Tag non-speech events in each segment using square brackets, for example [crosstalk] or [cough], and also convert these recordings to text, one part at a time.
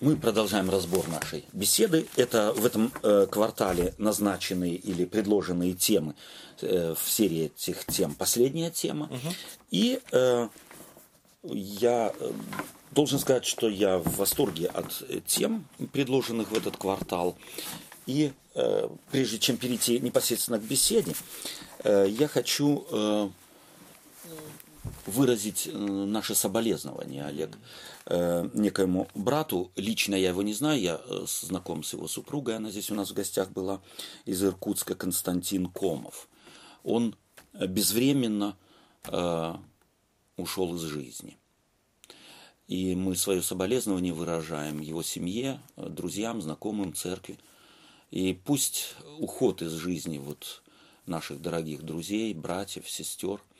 Мы продолжаем разбор нашей беседы. Это в этом э, квартале назначенные или предложенные темы э, в серии этих тем. Последняя тема. Угу. И э, я э, должен сказать, что я в восторге от тем, предложенных в этот квартал. И э, прежде чем перейти непосредственно к беседе, э, я хочу э, выразить э, наше соболезнование, Олег, э, некоему брату. Лично я его не знаю, я э, знаком с его супругой, она здесь у нас в гостях была, из Иркутска, Константин Комов. Он безвременно ушел из жизни. И мы свое соболезнование выражаем его семье, друзьям, знакомым, церкви. И пусть уход из жизни вот наших дорогих друзей, братьев, сестер –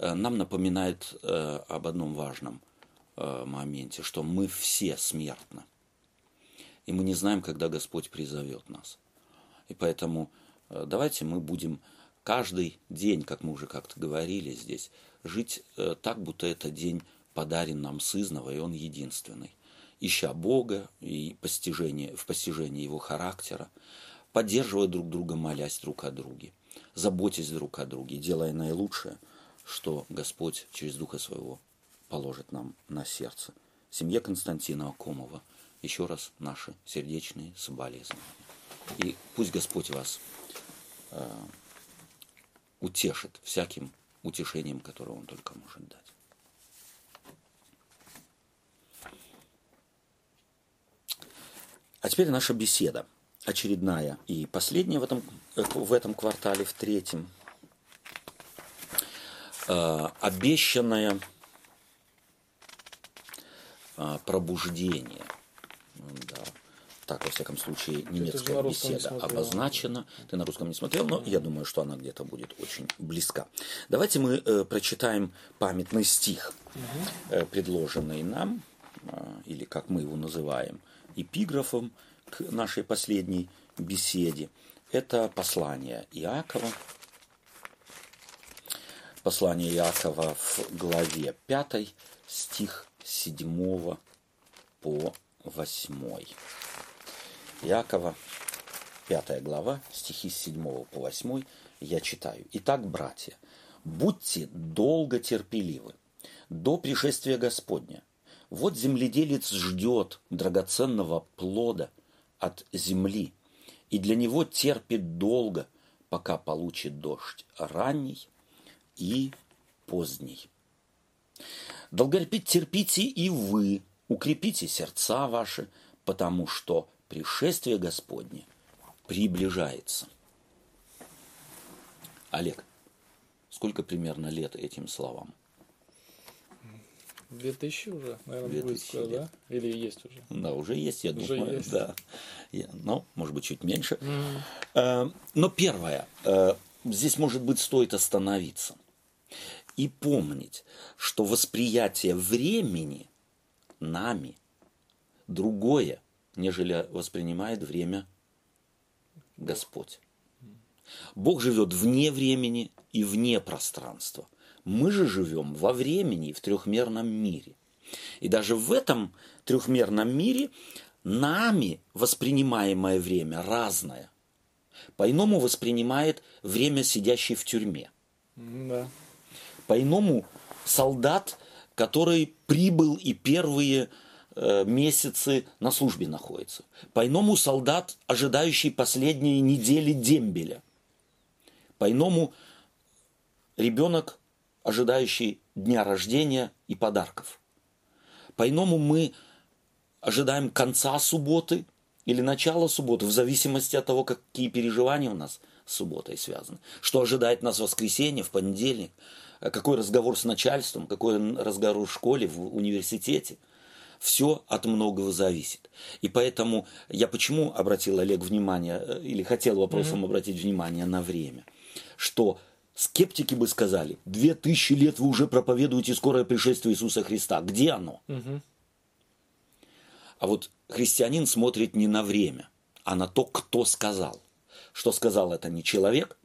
Э, нам напоминает э, об одном важном э, моменте, что мы все смертны. И мы не знаем, когда Господь призовет нас. И поэтому давайте мы будем каждый день, как мы уже как-то говорили здесь, жить так, будто этот день подарен нам сызново, и он единственный. Ища Бога и постижение, в постижении Его характера, поддерживая друг друга, молясь друг о друге, заботясь друг о друге, делая наилучшее – что Господь через Духа Своего положит нам на сердце. Семье Константина Акомова еще раз наши сердечные соболезнования. И пусть Господь вас э, утешит всяким утешением, которое Он только может дать. А теперь наша беседа, очередная и последняя в этом, э, в этом квартале, в третьем – э, обещанное э, пробуждение. Ну да. Так, во всяком случае, немецкая беседа не обозначена. Ты на русском не смотрел, но я думаю, что она где-то будет очень близка. Давайте мы э, прочитаем памятный стих, э, предложенный нам, э, или как мы его называем, эпиграфом к нашей последней беседе. Это послание Иакова, Послание Иакова в главе 5, стих 7 по 8. Иакова, 5 глава, стихи с 7 по 8 я читаю. Итак, братья, будьте долго терпеливы до пришествия Господня. Вот земледелец ждет драгоценного плода от земли, и для него терпит долго, пока получит дождь ранний и поздний. Долготерпеть терпите и вы, укрепите сердца ваши, потому что пришествие Господне приближается. Олег, сколько примерно лет этим словам? Две тысячи уже, наверное, будет скоро, да? Или есть уже? Да, уже есть, я уже думаю. Есть. Да. Ну, может быть, чуть меньше. Mm. Но первое, э, здесь, может быть, стоит остановиться – и помнить, что восприятие времени нами другое, нежели воспринимает время Господь. Бог живет вне времени и вне пространства. Мы же живем во времени и в трехмерном мире. И даже в этом трехмерном мире нами воспринимаемое время разное. По-иному воспринимает время сидящий в тюрьме. Да. По-иному солдат, который прибыл и первые э, месяцы на службе находится. По-иному солдат, ожидающий последние недели дембеля. По-иному ребенок, ожидающий дня рождения и подарков. По-иному мы ожидаем конца субботы или начала субботы, в зависимости от того, какие переживания у нас с субботой связаны. Что ожидает нас в воскресенье, в понедельник – какой разговор с начальством, какой разговор в школе, в университете. Все от многого зависит. И поэтому я почему обратил, Олег, внимание, э, или хотел вопросом mm-hmm. обратить внимание на время, что скептики бы сказали, две тысячи лет вы уже проповедуете скорое пришествие Иисуса Христа. Где оно? Mm-hmm. А вот христианин смотрит не на время, а на то, кто сказал. Что сказал это не человек,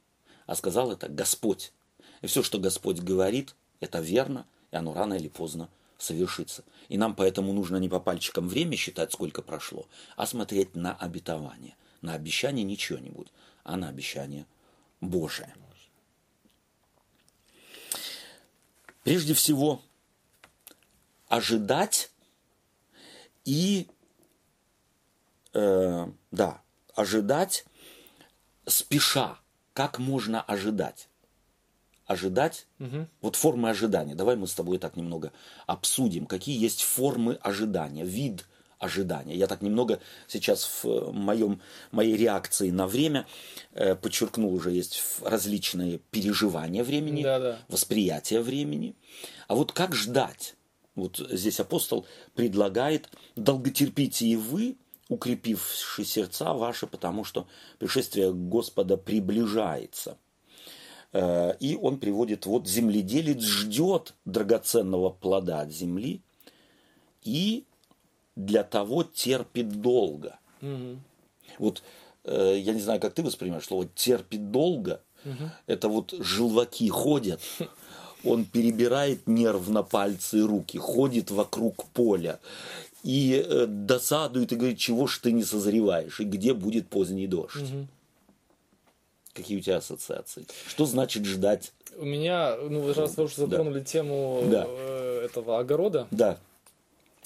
а сказал это Господь. И все, что Господь говорит, это верно, и оно рано или поздно совершиться. И нам поэтому нужно не по пальчикам время считать, сколько прошло, а смотреть на обетование. На обещание ничего не будет, а на обещание Божие. Прежде всего, ожидать и, э, да, ожидать спеша. Как можно ожидать? Ожидать, угу. вот формы ожидания. Давай мы с тобой так немного обсудим, какие есть формы ожидания, вид ожидания. Я так немного сейчас в моем, моей реакции на время э, подчеркнул уже, есть различные переживания времени, да, да. восприятие времени. А вот как ждать? Вот здесь апостол предлагает, долготерпите и вы, укрепивши сердца ваши, потому что пришествие Господа приближается – и он приводит, вот земледелец ждет драгоценного плода от земли и для того терпит долго. Угу. Вот э, я не знаю, как ты воспринимаешь слово терпит долго. Угу. Это вот желваки ходят, [laughs] он перебирает нервно пальцы и руки, ходит вокруг поля и э, досадует и говорит, чего ж ты не созреваешь, и где будет поздний дождь. Угу. Какие у тебя ассоциации? Что значит ждать? У меня, ну, раз вы уже затронули да. тему да. Э, этого огорода. Да.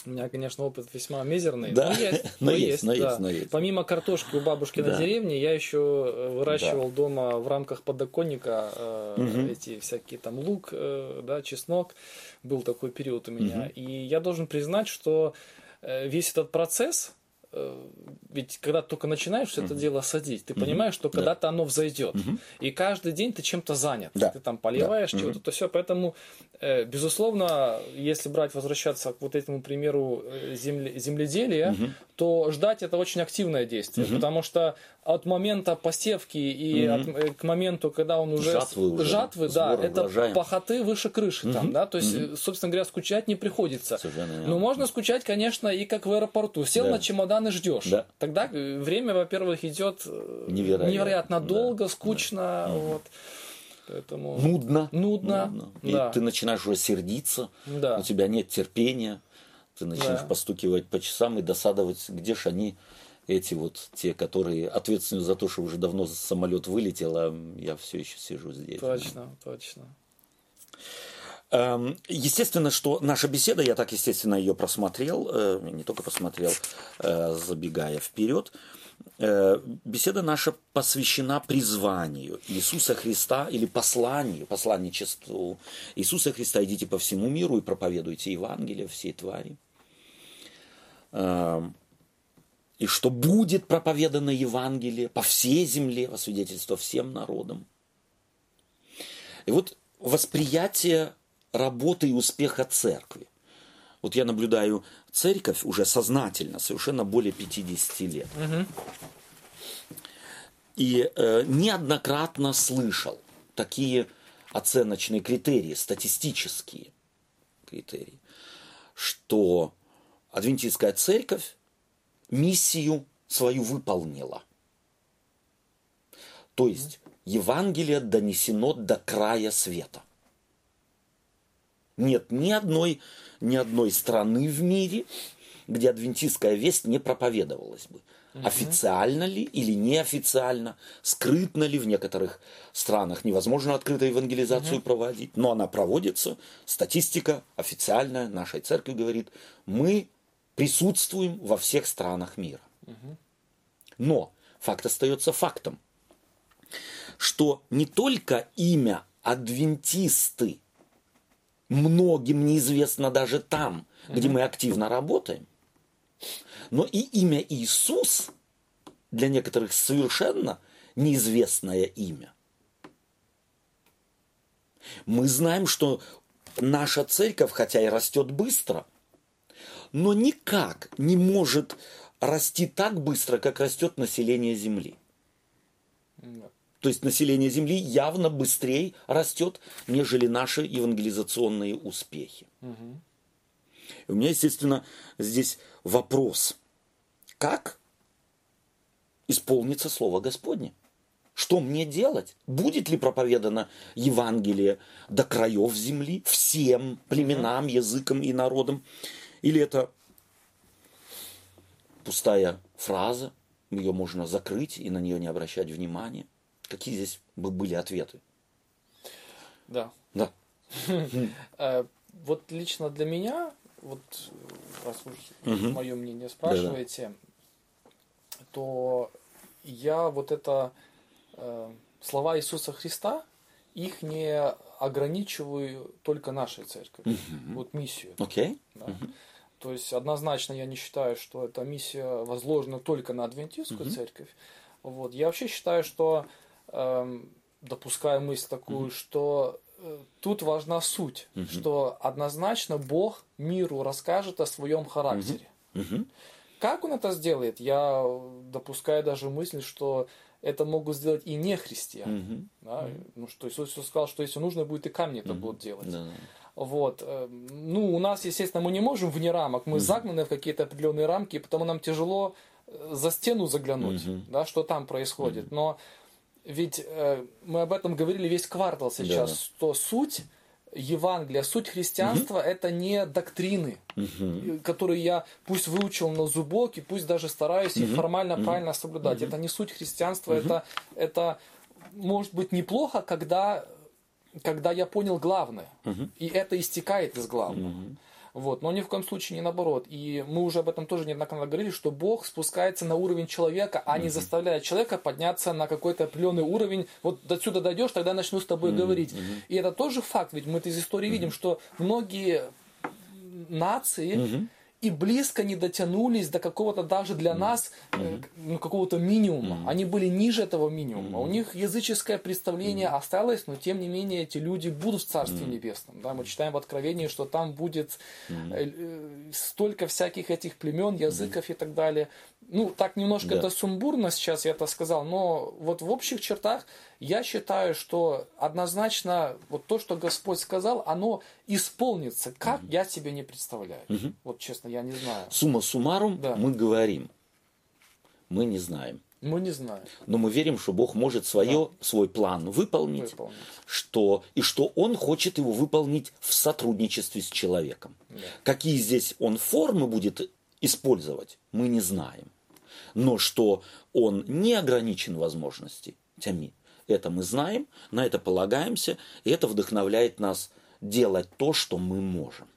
У меня, конечно, опыт весьма мизерный. Да, но есть. [laughs] но, есть, но, есть, но есть. Помимо картошки у бабушки да. на деревне, я еще э, выращивал да. дома в рамках подоконника э, угу. эти всякие там лук, э, да, чеснок. Был такой период у меня. Угу. И я должен признать, что э, весь этот процесс, ведь когда только начинаешь mm-hmm. это дело садить, ты mm-hmm. понимаешь, что когда-то да. оно взойдет. Mm-hmm. И каждый день ты чем-то занят. Да. Ты там поливаешь да. чего-то, то все. Поэтому, э, безусловно, если брать, возвращаться к вот этому примеру э, земле, земледелия, mm-hmm. то ждать это очень активное действие. Mm-hmm. Потому что от момента посевки и mm-hmm. от, к моменту, когда он уже жатвы, уже, жатвы да, это урожаем. похоты выше крыши mm-hmm. там, да, то есть, mm-hmm. собственно говоря, скучать не приходится. Но можно скучать, конечно, и как в аэропорту. Сел да. на чемодан и ждешь. Да. Тогда время, во-первых, идет невероятно, невероятно долго, да. скучно, да. вот. Поэтому... Нудно. Нудно. Нудно. Да. И ты начинаешь уже сердиться, да. у тебя нет терпения, ты начинаешь да. постукивать по часам и досадовать, где же они эти вот те, которые ответственны за то, что уже давно самолет вылетел, а я все еще сижу здесь. Точно, точно. Эм, естественно, что наша беседа, я так, естественно, ее просмотрел, э, не только посмотрел, э, забегая вперед, э, беседа наша посвящена призванию Иисуса Христа или посланию, посланничеству Иисуса Христа. Идите по всему миру и проповедуйте Евангелие всей твари. И что будет проповедано Евангелие по всей земле, во свидетельство всем народам. И вот восприятие работы и успеха церкви. Вот я наблюдаю церковь уже сознательно, совершенно более 50 лет. Угу. И э, неоднократно слышал такие оценочные критерии, статистические критерии, что адвентистская церковь миссию свою выполнила. То есть Евангелие донесено до края света. Нет ни одной, ни одной страны в мире, где адвентистская весть не проповедовалась бы. Угу. Официально ли или неофициально, скрытно ли в некоторых странах невозможно открытую евангелизацию угу. проводить, но она проводится, статистика официальная нашей церкви говорит, мы присутствуем во всех странах мира. Но факт остается фактом, что не только имя адвентисты многим неизвестно даже там, где мы активно работаем. Но и имя Иисус для некоторых совершенно неизвестное имя. Мы знаем, что наша церковь, хотя и растет быстро, но никак не может расти так быстро, как растет население Земли. То есть население Земли явно быстрее растет, нежели наши евангелизационные успехи. Угу. у меня, естественно, здесь вопрос. Как исполнится Слово Господне? Что мне делать? Будет ли проповедано Евангелие до краев земли, всем племенам, языкам и народам? Или это пустая фраза, ее можно закрыть и на нее не обращать внимания? Какие здесь бы были ответы? Да. Да. [laughs] Э, вот лично для меня, вот раз вы мое мнение спрашиваете, то я вот это Э, слова Иисуса Христа, их не ограничиваю только нашей mm-hmm. вот миссию. Okay. Да. То есть однозначно я не считаю, что эта миссия возложена только на адвентистскую mm-hmm. церковь. Вот. Я вообще считаю, что э, допускаю мысль такую, mm-hmm. что э, тут важна суть, mm-hmm. что однозначно Бог миру расскажет о своем характере. Mm-hmm. Как он это сделает? Я допускаю даже мысль, что это могут сделать и не христиане. Mm-hmm. Да? Mm-hmm. Ну, что Иисус сказал, что если нужно будет, и камни это mm-hmm. будут делать. Mm-hmm. Вот. Э, ну, у нас, естественно, мы не можем вне рамок, мы mm-hmm. загнаны в какие-то определенные рамки, и потому нам тяжело э, за стену заглянуть, mm-hmm. да, что там происходит. Mm-hmm. Но ведь э, мы об этом говорили весь квартал сейчас, yeah. что суть Евангелия, суть христианства угу. это не доктрины, угу. которые я пусть выучил на зубок и пусть даже стараюсь угу. их формально угу. правильно соблюдать. Угу. Это не суть христианства, угу. это, это может быть неплохо, когда, когда я понял главное. Угу. И это истекает из главного. Угу. Вот. Но ни в коем случае не наоборот. И мы уже об этом тоже неоднократно говорили, что Бог спускается на уровень человека, а mm-hmm. не заставляет человека подняться на какой-то определенный уровень. Вот до сюда дойдешь, тогда начну с тобой mm-hmm. говорить. Mm-hmm. И это тоже факт, ведь мы это из истории mm-hmm. видим, что многие нации mm-hmm и близко не дотянулись до какого-то даже для нас mm-hmm. ну, какого-то минимума. Mm-hmm. Они были ниже этого минимума. Mm-hmm. У них языческое представление mm-hmm. осталось, но тем не менее эти люди будут в Царстве mm-hmm. Небесном. Да, мы читаем в Откровении, что там будет mm-hmm. столько всяких этих племен, языков mm-hmm. и так далее. Ну, так немножко да. это сумбурно сейчас я это сказал, но вот в общих чертах я считаю, что однозначно вот то, что Господь сказал, оно исполнится. Как, угу. я себе не представляю. Угу. Вот честно, я не знаю. Сумма суммарум, да. мы говорим, мы не знаем. Мы не знаем. Но мы верим, что Бог может свое, да. свой план выполнить, выполнить. Что, и что Он хочет его выполнить в сотрудничестве с человеком. Да. Какие здесь Он формы будет использовать, мы не знаем. Но что Он не ограничен возможностями, это мы знаем, на это полагаемся, и это вдохновляет нас делать то, что мы можем.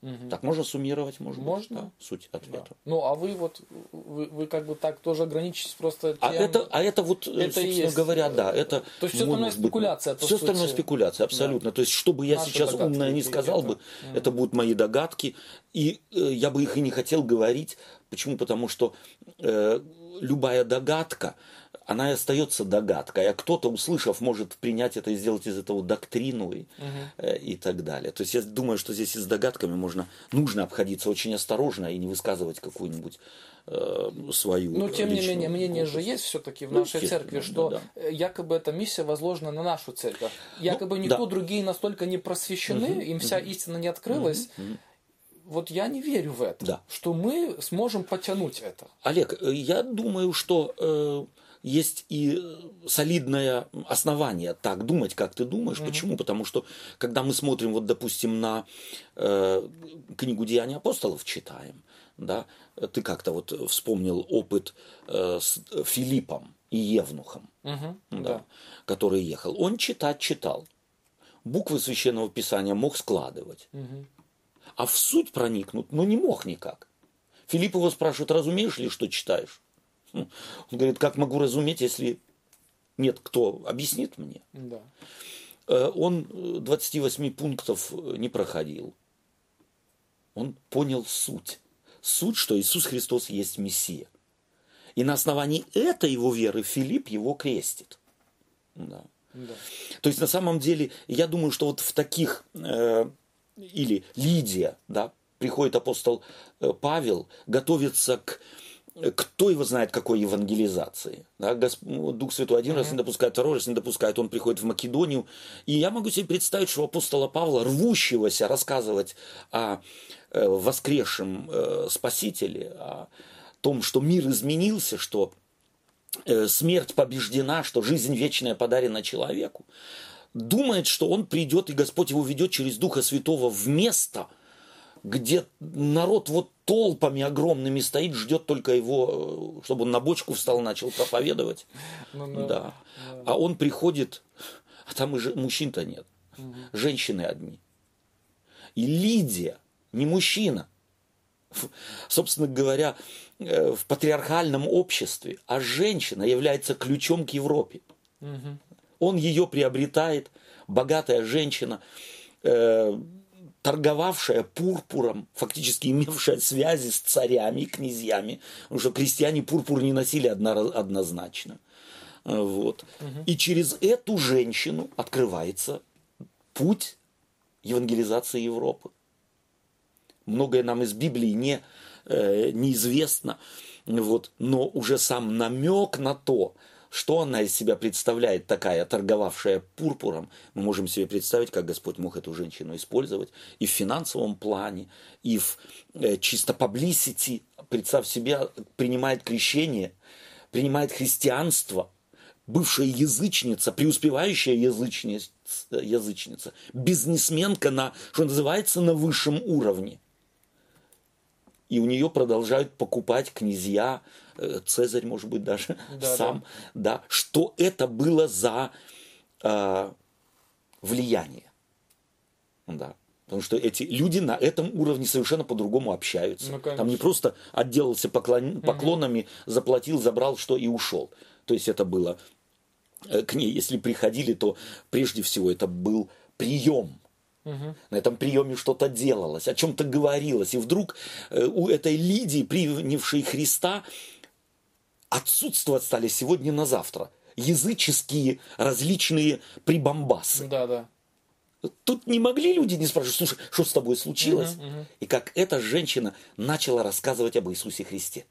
Угу. Так можно суммировать, можно. Можно. Да, суть ответа. Да. Ну, а вы вот, вы, вы как бы так тоже ограничитесь просто а тем... А это, а это вот, это собственно есть, говоря, да, это... То есть все остальное спекуляция, Все сути... остальное спекуляция, абсолютно. Да. То есть, что бы я Наши сейчас умное не сказал бы, mm. это будут мои догадки, и э, я бы их и не хотел говорить. Почему? Потому что э, любая догадка, она и остается догадкой, а кто-то, услышав, может принять это и сделать из этого доктрину и, угу. и так далее. То есть я думаю, что здесь и с догадками можно, нужно обходиться очень осторожно и не высказывать какую-нибудь э, свою. Но тем не менее, мнение же есть все-таки в ну, нашей церкви, что да, да. якобы эта миссия возложена на нашу церковь. Ну, якобы ну, никто да. другие настолько не просвещены, угу, им вся угу. истина не открылась. Угу, угу вот я не верю в это, да. что мы сможем потянуть это. Олег, э, я думаю, что э, есть и солидное основание так думать, как ты думаешь. Mm-hmm. Почему? Потому что, когда мы смотрим, вот, допустим, на э, книгу Деяний апостолов читаем, да, ты как-то вот вспомнил опыт э, с Филиппом и Евнухом, mm-hmm. да, да. который ехал. Он читать читал. Буквы священного писания мог складывать. Mm-hmm. А в суть проникнуть, ну, не мог никак. Филипп его спрашивает, разумеешь ли, что читаешь? Он говорит, как могу разуметь, если нет кто объяснит мне? Да. Э, он 28 пунктов не проходил. Он понял суть. Суть, что Иисус Христос есть Мессия. И на основании этой его веры Филипп его крестит. Да. Да. То есть на самом деле, я думаю, что вот в таких, э, или Лидия, да, приходит апостол э, Павел, готовится к кто его знает, какой евангелизации. Да? Ну, Дух Святой один mm-hmm. раз не допускает, второй раз не допускает, он приходит в Македонию. И я могу себе представить, что апостола Павла, рвущегося рассказывать о э, воскресшем э, Спасителе, о том, что мир изменился, что смерть побеждена, что жизнь вечная подарена человеку, думает, что он придет, и Господь его ведет через Духа Святого в место, где народ вот толпами огромными стоит, ждет только его, э, чтобы он на бочку встал, начал проповедовать. Ну, ну, да. Ну. А он приходит, а там и мужчин-то нет. Угу. Женщины одни. И Лидия, не мужчина, собственно говоря, э, в патриархальном обществе, а женщина является ключом к Европе. Угу. Он ее приобретает, богатая женщина, э, торговавшая пурпуром, фактически имевшая связи с царями князьями, потому что крестьяне пурпур не носили однозначно. Э, вот. Угу. И через эту женщину открывается путь евангелизации Европы. Многое нам из Библии не, э, неизвестно, вот, но уже сам намек на то, что она из себя представляет, такая торговавшая пурпуром, мы можем себе представить, как Господь мог эту женщину использовать и в финансовом плане, и в э, чисто publicity. Представь себе, принимает крещение, принимает христианство, бывшая язычница, преуспевающая язычница, язычница бизнесменка на, что называется, на высшем уровне. И у нее продолжают покупать князья, Э, Цезарь, может быть, даже да, сам, да. да, что это было за э, влияние. Да. Потому что эти люди на этом уровне совершенно по-другому общаются. Ну, Там не просто отделался поклон, поклонами, угу. заплатил, забрал что и ушел. То есть это было э, к ней, если приходили, то прежде всего это был прием. Угу. На этом приеме что-то делалось, о чем-то говорилось. И вдруг э, у этой Лидии, принявшей Христа, отсутствовать стали сегодня на завтра. Языческие различные прибамбасы. Да, да. Тут не могли люди не спрашивать, слушай, что с тобой случилось? Угу, угу. И как эта женщина начала рассказывать об Иисусе Христе.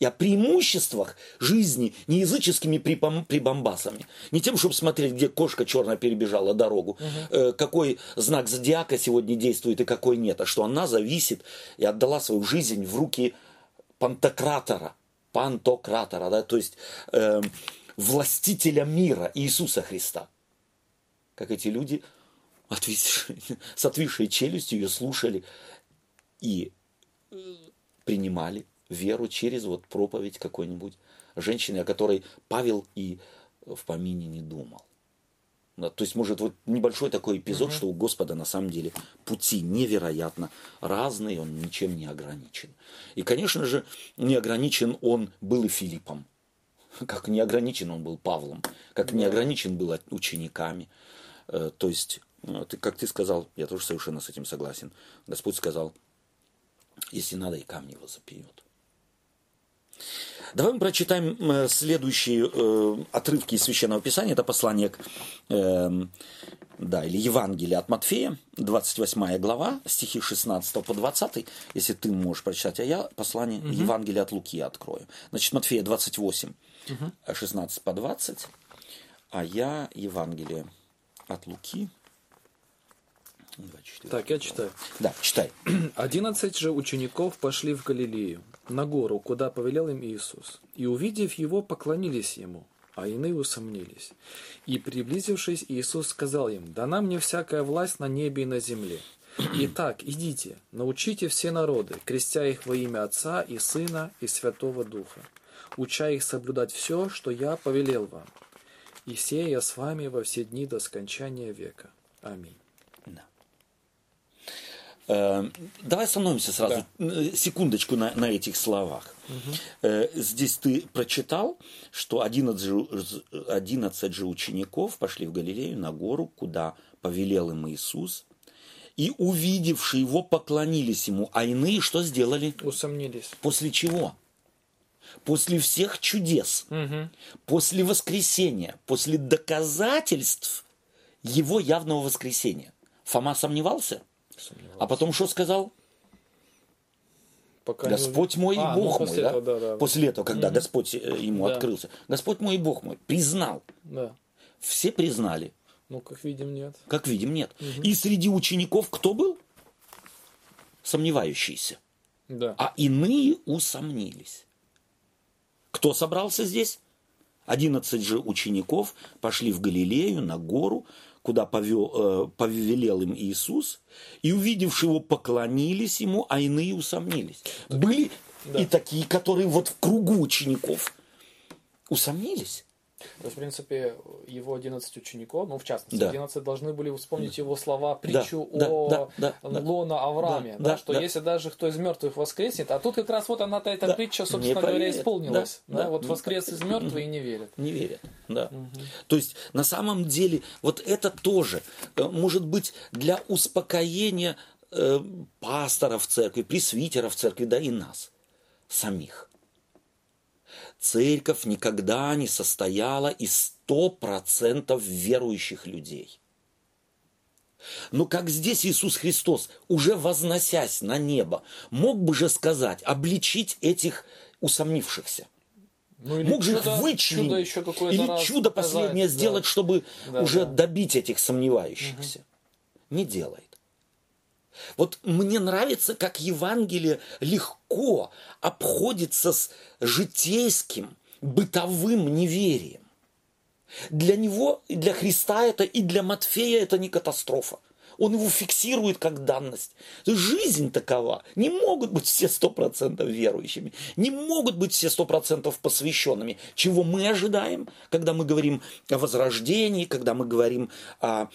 И о преимуществах жизни не языческими прибамбасами. Не тем, чтобы смотреть, где кошка черная перебежала дорогу, угу. какой знак зодиака сегодня действует и какой нет, а что она зависит и отдала свою жизнь в руки пантократора, пантократора, да, то есть э, властителя мира Иисуса Христа. Как эти люди отвисшие, [laughs] с отвисшей челюстью ее слушали и принимали веру через вот проповедь какой-нибудь женщины, о которой Павел и в помине не думал. Да, то есть, может, вот небольшой такой эпизод, угу. что у Господа на самом деле пути невероятно разные, он ничем не ограничен. И, конечно же, не ограничен он был и Филиппом. Как не ограничен он был Павлом, как не ограничен был учениками. Э, то есть, э, ты, как ты сказал, я тоже совершенно с этим согласен. Господь сказал, если надо, и камни его запьют. Давай мы прочитаем э, следующие э, отрывки из Священного Писания. Это послание к, э, да, или Евангелие от Матфея, 28 глава, стихи 16 по 20. Если ты можешь прочитать, а я послание угу. Евангелия от Луки открою. Значит, Матфея 28, угу. 16 по 20, а я Евангелие от Луки, 24. Так, я читаю. Да, читай. [clears throat] Одиннадцать же учеников пошли в Галилею, на гору, куда повелел им Иисус. И, увидев его, поклонились ему, а иные усомнились. И, приблизившись, Иисус сказал им, «Дана мне всякая власть на небе и на земле. Итак, идите, научите все народы, крестя их во имя Отца и Сына и Святого Духа, уча их соблюдать все, что я повелел вам. И сея с вами во все дни до скончания века. Аминь. Э, давай остановимся сразу, да. Э, секундочку на, на этих словах. Угу. Здесь ты прочитал, что 11 же, 11 же учеников пошли в Галилею на гору, куда повелел им Иисус, и увидевшие его поклонились ему, а иные что сделали? Усомнились. После чего? После всех чудес, угу. после воскресения, после доказательств его явного воскресения. Фома сомневался? А потом что сказал? Пока Господь мой и а, ну, Бог ну, мой. Да? Этого, да, да, после этого, когда угу. Господь э, ему да. открылся. Господь мой и Бог мой. Признал. Да. Все признали. Ну, как видим, нет. Как видим, нет. Угу. И среди учеников кто был? Сомневающиеся. Да. А иные усомнились. Кто собрался здесь? Одиннадцать же учеников пошли в Галилею на гору, куда повел, э, повелел им Иисус, и, увидевши его, поклонились ему, а иные усомнились. Были да. и такие, которые вот в кругу учеников усомнились. То есть, в принципе, его 11 учеников, ну, в частности, да. 11 должны были вспомнить его слова, притчу да, о да, да, Лона Аврааме, да, да, что да. если даже кто из мертвых воскреснет, а тут как раз вот она-то эта да. притча, собственно говоря, исполнилась. Да, да, да, вот воскрес из мертвых и не верят. Не верят, да. Угу. То есть, на самом деле, вот это тоже э, может быть для успокоения э, пасторов церкви, пресвитеров церкви, да и нас самих церковь никогда не состояла из сто процентов верующих людей. Но как здесь Иисус Христос, уже возносясь на небо, мог бы же сказать, обличить этих усомнившихся. Ну, Мог же их вычленить. Чудо или чудо последнее да. сделать, чтобы да, уже да. добить этих сомневающихся. Угу. Не делает. Вот мне нравится, как Евангелие легко обходится с житейским, бытовым неверием. Для него, для Христа это, и для Матфея это не катастрофа он его фиксирует как данность. Жизнь такова. Не могут быть все сто процентов верующими, не могут быть все сто процентов посвященными. Чего мы ожидаем, когда мы говорим о возрождении, когда мы говорим о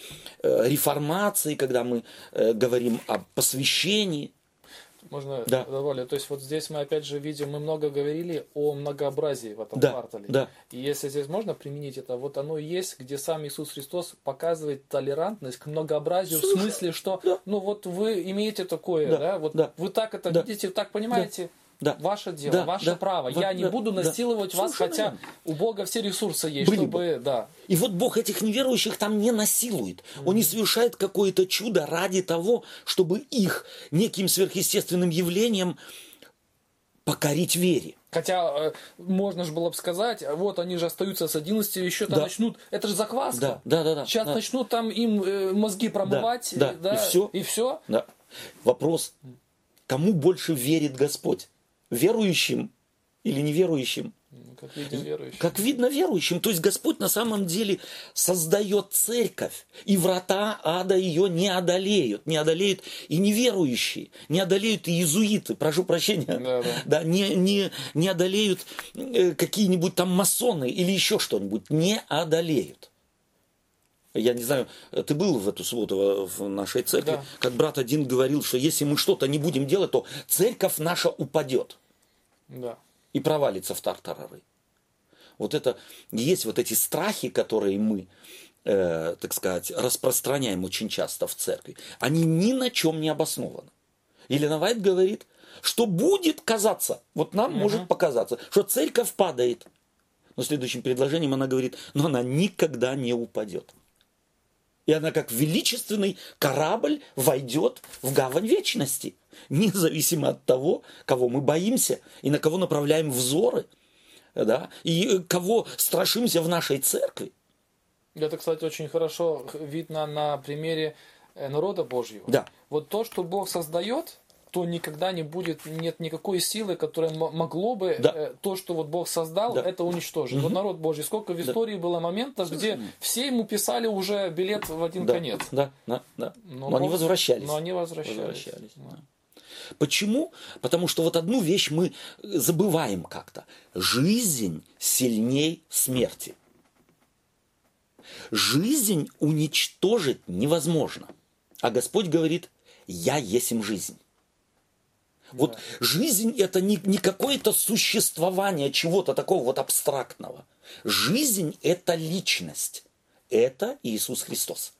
э, реформации, когда мы э, говорим о посвящении – можно да. добавлю? То есть вот здесь мы опять же видим, мы много говорили о многообразии в этом да. квартале. Да. И если здесь можно применить это, вот оно есть, где сам Иисус Христос показывает толерантность к многообразию Слушай, в смысле, что да. ну вот вы имеете такое, да, да? вот да. вы так это да. видите, так понимаете. Да. Да. Ваше дело, да, ваше да, право. Да, Я да, не буду насиловать да. вас, Совершенно хотя у Бога все ресурсы есть, Были чтобы... Бы. Да. И вот Бог этих неверующих там не насилует. Mm-hmm. Он не совершает какое-то чудо ради того, чтобы их неким сверхъестественным явлением покорить вере. Хотя э, можно же было бы сказать, вот они же остаются с 11, еще там да. начнут, это же закваска. Да, да, да. да Сейчас да. начнут там им э, мозги промывать. Да, да, да, и все. И все. Да. Вопрос, кому больше верит Господь? Верующим или неверующим. Ну, как видно, верующим. Как видно, верующим. То есть Господь на самом деле создает церковь, и врата ада ее не одолеют. Не одолеют и неверующие, не одолеют и иезуиты, прошу прощения, да, да. Да, не, не, не одолеют э, какие-нибудь там масоны или еще что-нибудь. Не одолеют. Я не знаю, ты был в эту субботу в нашей церкви, да. как брат один говорил, что если мы что-то не будем делать, то церковь наша упадет. Да. И провалится в тартарары. Вот это есть вот эти страхи, которые мы, э, так сказать, распространяем очень часто в церкви. Они ни на чем не обоснованы. Елена Вайт говорит, что будет казаться, вот нам угу. может показаться, что церковь падает. Но следующим предложением она говорит, но она никогда не упадет. И она как величественный корабль войдет в гавань вечности, независимо от того, кого мы боимся и на кого направляем взоры, да, и кого страшимся в нашей церкви. Это, кстати, очень хорошо видно на примере э, народа Божьего. Да. Вот то, что Бог создает, то никогда не будет, нет никакой силы, которая могло бы да. э, то, что вот Бог создал, да. это уничтожить. Угу. Вот народ Божий, сколько в истории да. было моментов, где все ему писали уже билет в один да. конец. Да, да, да. Но, но Бог, они возвращались. Но они возвращались. возвращались да. Почему? Потому что вот одну вещь мы забываем как-то. Жизнь сильней смерти. Жизнь уничтожить невозможно. А Господь говорит, я есть им жизнь. Вот жизнь это не, не какое-то существование чего-то такого вот абстрактного. Жизнь это личность. Это Иисус Христос.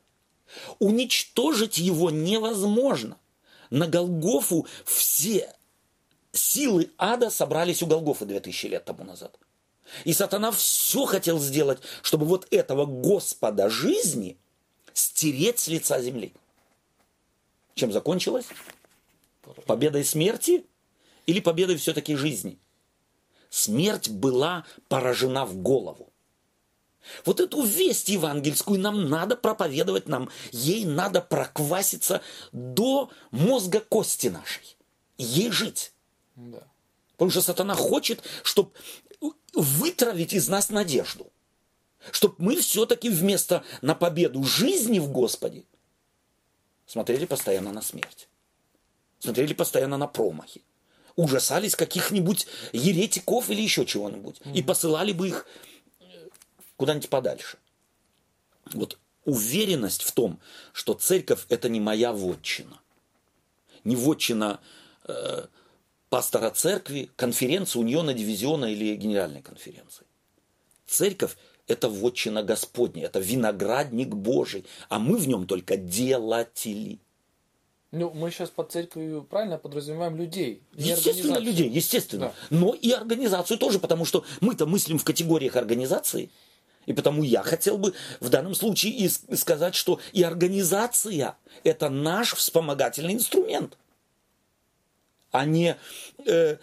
Уничтожить его невозможно. На Голгофу все силы ада собрались у Голгофы 2000 лет тому назад. И сатана все хотел сделать, чтобы вот этого Господа жизни стереть с лица земли. Чем закончилось? Победой смерти или победой все-таки жизни? Смерть была поражена в голову. Вот эту весть евангельскую нам надо проповедовать, нам ей надо прокваситься до мозга кости нашей. Ей жить. Да. Потому что сатана хочет, чтобы вытравить из нас надежду. Чтобы мы все-таки вместо на победу жизни в Господе смотрели постоянно на смерть. Смотрели постоянно на промахи. Ужасались каких-нибудь еретиков или еще чего-нибудь. Mm-hmm. И посылали бы их куда-нибудь подальше. Вот уверенность в том, что церковь это не моя вотчина. Не вотчина э, пастора церкви, конференции, униона, дивизиона или генеральной конференции. Церковь – это вотчина Господня, это виноградник Божий, а мы в нем только делатели. Ну, мы сейчас под церковью правильно подразумеваем людей. Естественно, людей, естественно. Да. Но и организацию тоже, потому что мы-то мыслим в категориях организации. И потому я хотел бы в данном случае и сказать, что и организация – это наш вспомогательный инструмент а не э,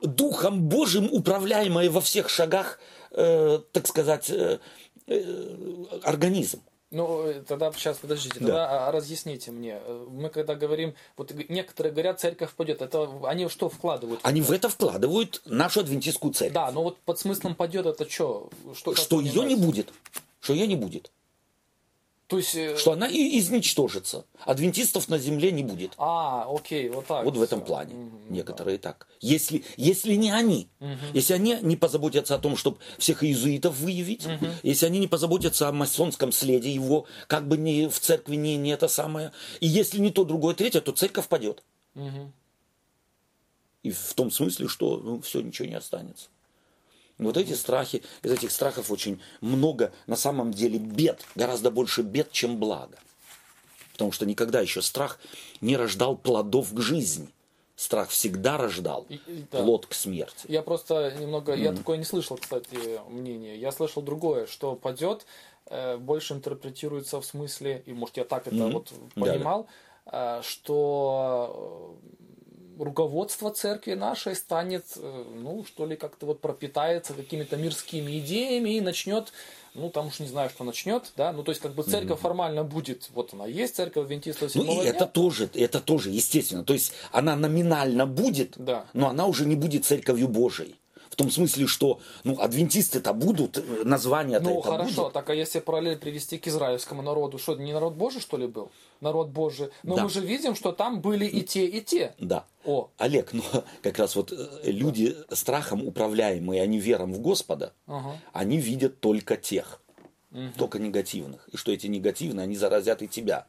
Духом Божьим управляемое во всех шагах, э, так сказать, э, э, организм. Ну, э, тогда сейчас, подождите, тогда да. разъясните мне. Мы когда говорим, вот некоторые говорят, церковь пойдет, это они что вкладывают? Они в это вкладывают нашу адвентистскую церковь. Да, но вот под смыслом пойдет это что? Что, что ее не будет. Что ее не будет. То есть... Э, что она и изничтожится. Адвентистов на земле не будет. А, окей, вот так. Вот в этом плане. Угу, Некоторые да. так. Если, если не они, угу. если они не позаботятся о том, чтобы всех иезуитов выявить, угу. если они не позаботятся о масонском следе его, как бы не в церкви не, не это самое, и если не то, другое, третье, то церковь падет. Угу. И в том смысле, что ну, все, ничего не останется. Вот эти страхи, из этих страхов очень много на самом деле бед, гораздо больше бед, чем блага. Потому что никогда еще страх не рождал плодов к жизни. Страх всегда рождал да. плод к смерти. Я просто немного, mm-hmm. я такое не слышал, кстати, мнение. Я слышал другое, что падет э, больше интерпретируется в смысле, и может я так это mm-hmm. вот понимал, да. э, что руководство церкви нашей станет, э, ну, что ли, как-то вот пропитается какими-то мирскими идеями и начнет, ну, там уж не знаю, что начнет, да, ну, то есть, как бы церковь mm-hmm. формально будет, вот она есть, церковь Адвентистов Ну, и дня. это тоже, это тоже, естественно, то есть, она номинально будет, да. но она уже не будет церковью Божией. В том смысле, что ну, адвентисты-то будут, э, названия-то Ну, хорошо, будет. так а если параллель привести к израильскому народу, что, не народ Божий, что ли, был? Народ Божий. Но да. мы же видим, что там были и те, и те. Да. О. Олег, ну, [laughs] как раз вот э, люди да. страхом управляемые, они вером в Господа, ага. они видят только тех, угу. только негативных. И что эти негативные, они заразят и тебя.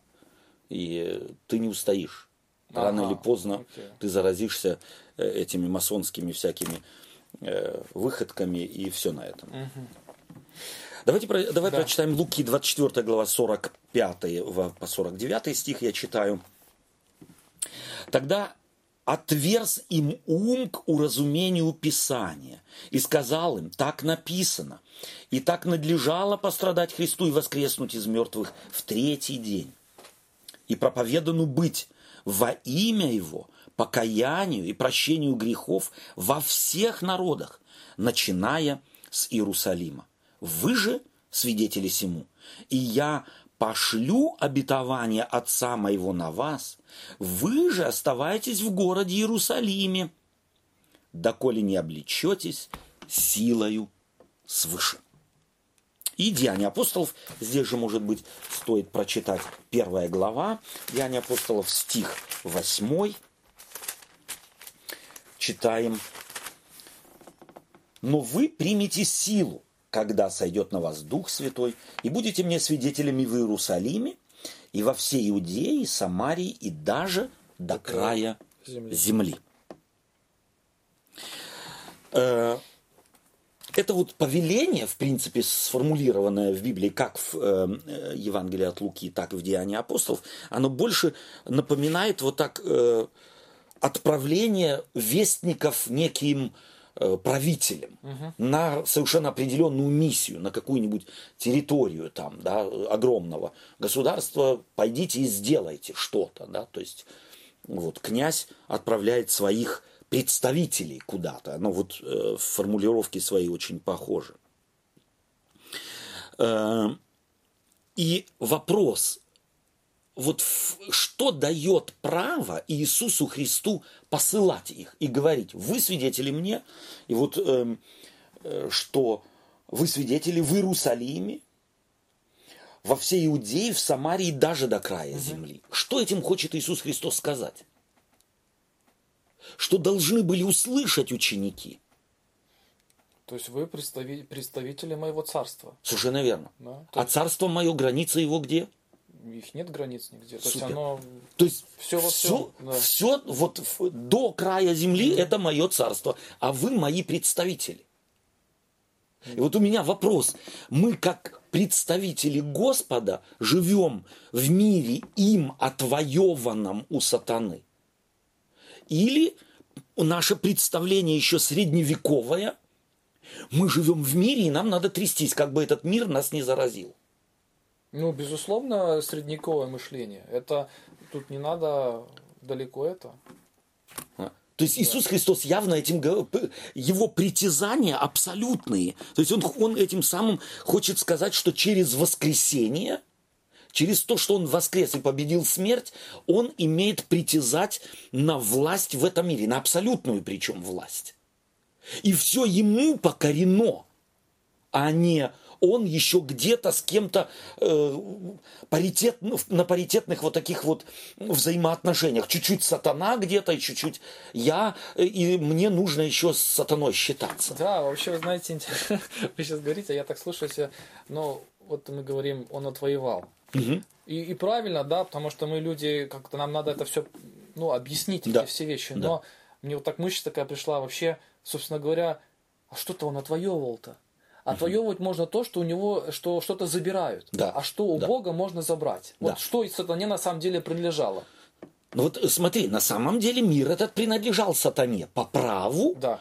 И ты не устоишь. Рано ага. или поздно Окей. ты заразишься э, этими масонскими всякими Э, выходками и все на этом. Угу. Давайте давай да. прочитаем Луки 24 глава 45 по 49 стих я читаю. Тогда отверз им ум к уразумению Писания и сказал им, так написано, и так надлежало пострадать Христу и воскреснуть из мертвых в третий день, и проповедану быть во имя Его покаянию и прощению грехов во всех народах, начиная с Иерусалима. Вы же свидетели сему, и я пошлю обетование Отца моего на вас, вы же оставайтесь в городе Иерусалиме, доколе не облечетесь силою свыше. И Деяния апостолов, здесь же, может быть, стоит прочитать первая глава Деяния апостолов, стих восьмой читаем, «Но вы примете силу, когда сойдет на вас Дух Святой, и будете мне свидетелями в Иерусалиме и во всей Иудее, Самарии и даже до края земли». земли. Э, это вот повеление, в принципе, сформулированное в Библии, как в э, Евангелии от Луки, так и в Деянии апостолов, оно больше напоминает вот так э, отправление вестников неким э, правителем угу. на совершенно определенную миссию, на какую-нибудь территорию там, да, огромного государства, пойдите и сделайте что-то, да, то есть вот князь отправляет своих представителей куда-то, ну вот э, формулировки свои очень похожи. Э, и вопрос, вот что дает право Иисусу Христу посылать их и говорить, вы свидетели мне, и вот э, э, что вы свидетели в Иерусалиме, во всей Иудее, в Самарии, даже до края угу. земли. Что этим хочет Иисус Христос сказать? Что должны были услышать ученики? То есть вы представи- представители моего царства. Совершенно верно. Да? А есть... царство мое, граница его где? Их нет границ нигде. То Супер. есть оно То есть все, во всем, все, да. все вот до края земли mm. это мое царство, а вы мои представители. И вот у меня вопрос. Мы как представители Господа живем в мире им отвоеванном у сатаны? Или наше представление еще средневековое, мы живем в мире, и нам надо трястись, как бы этот мир нас не заразил? Ну, безусловно, средневековое мышление. Это тут не надо далеко это. А? То есть Иисус Христос явно этим, его притязания абсолютные. То есть он, он этим самым хочет сказать, что через воскресение, через то, что он воскрес и победил смерть, он имеет притязать на власть в этом мире, на абсолютную причем власть. И все ему покорено, а не он еще где-то с кем-то э, паритет, ну, на паритетных вот таких вот взаимоотношениях. Чуть-чуть сатана где-то, и чуть-чуть я, и мне нужно еще с сатаной считаться. Да, вообще, вы знаете, [laughs] вы сейчас говорите, а я так слушаю себя, но вот мы говорим, он отвоевал. Угу. И, и правильно, да, потому что мы люди, как-то нам надо это все, ну, объяснить, да. эти все вещи. Но да. мне вот так мысль такая пришла, вообще, собственно говоря, а что-то он отвоевывал-то? Отвоевывать можно то, что у него что, что-то забирают. Да. А что у да. Бога можно забрать. Да. Вот что сатане на самом деле принадлежало. Ну вот э, смотри, на самом деле мир этот принадлежал сатане по праву да.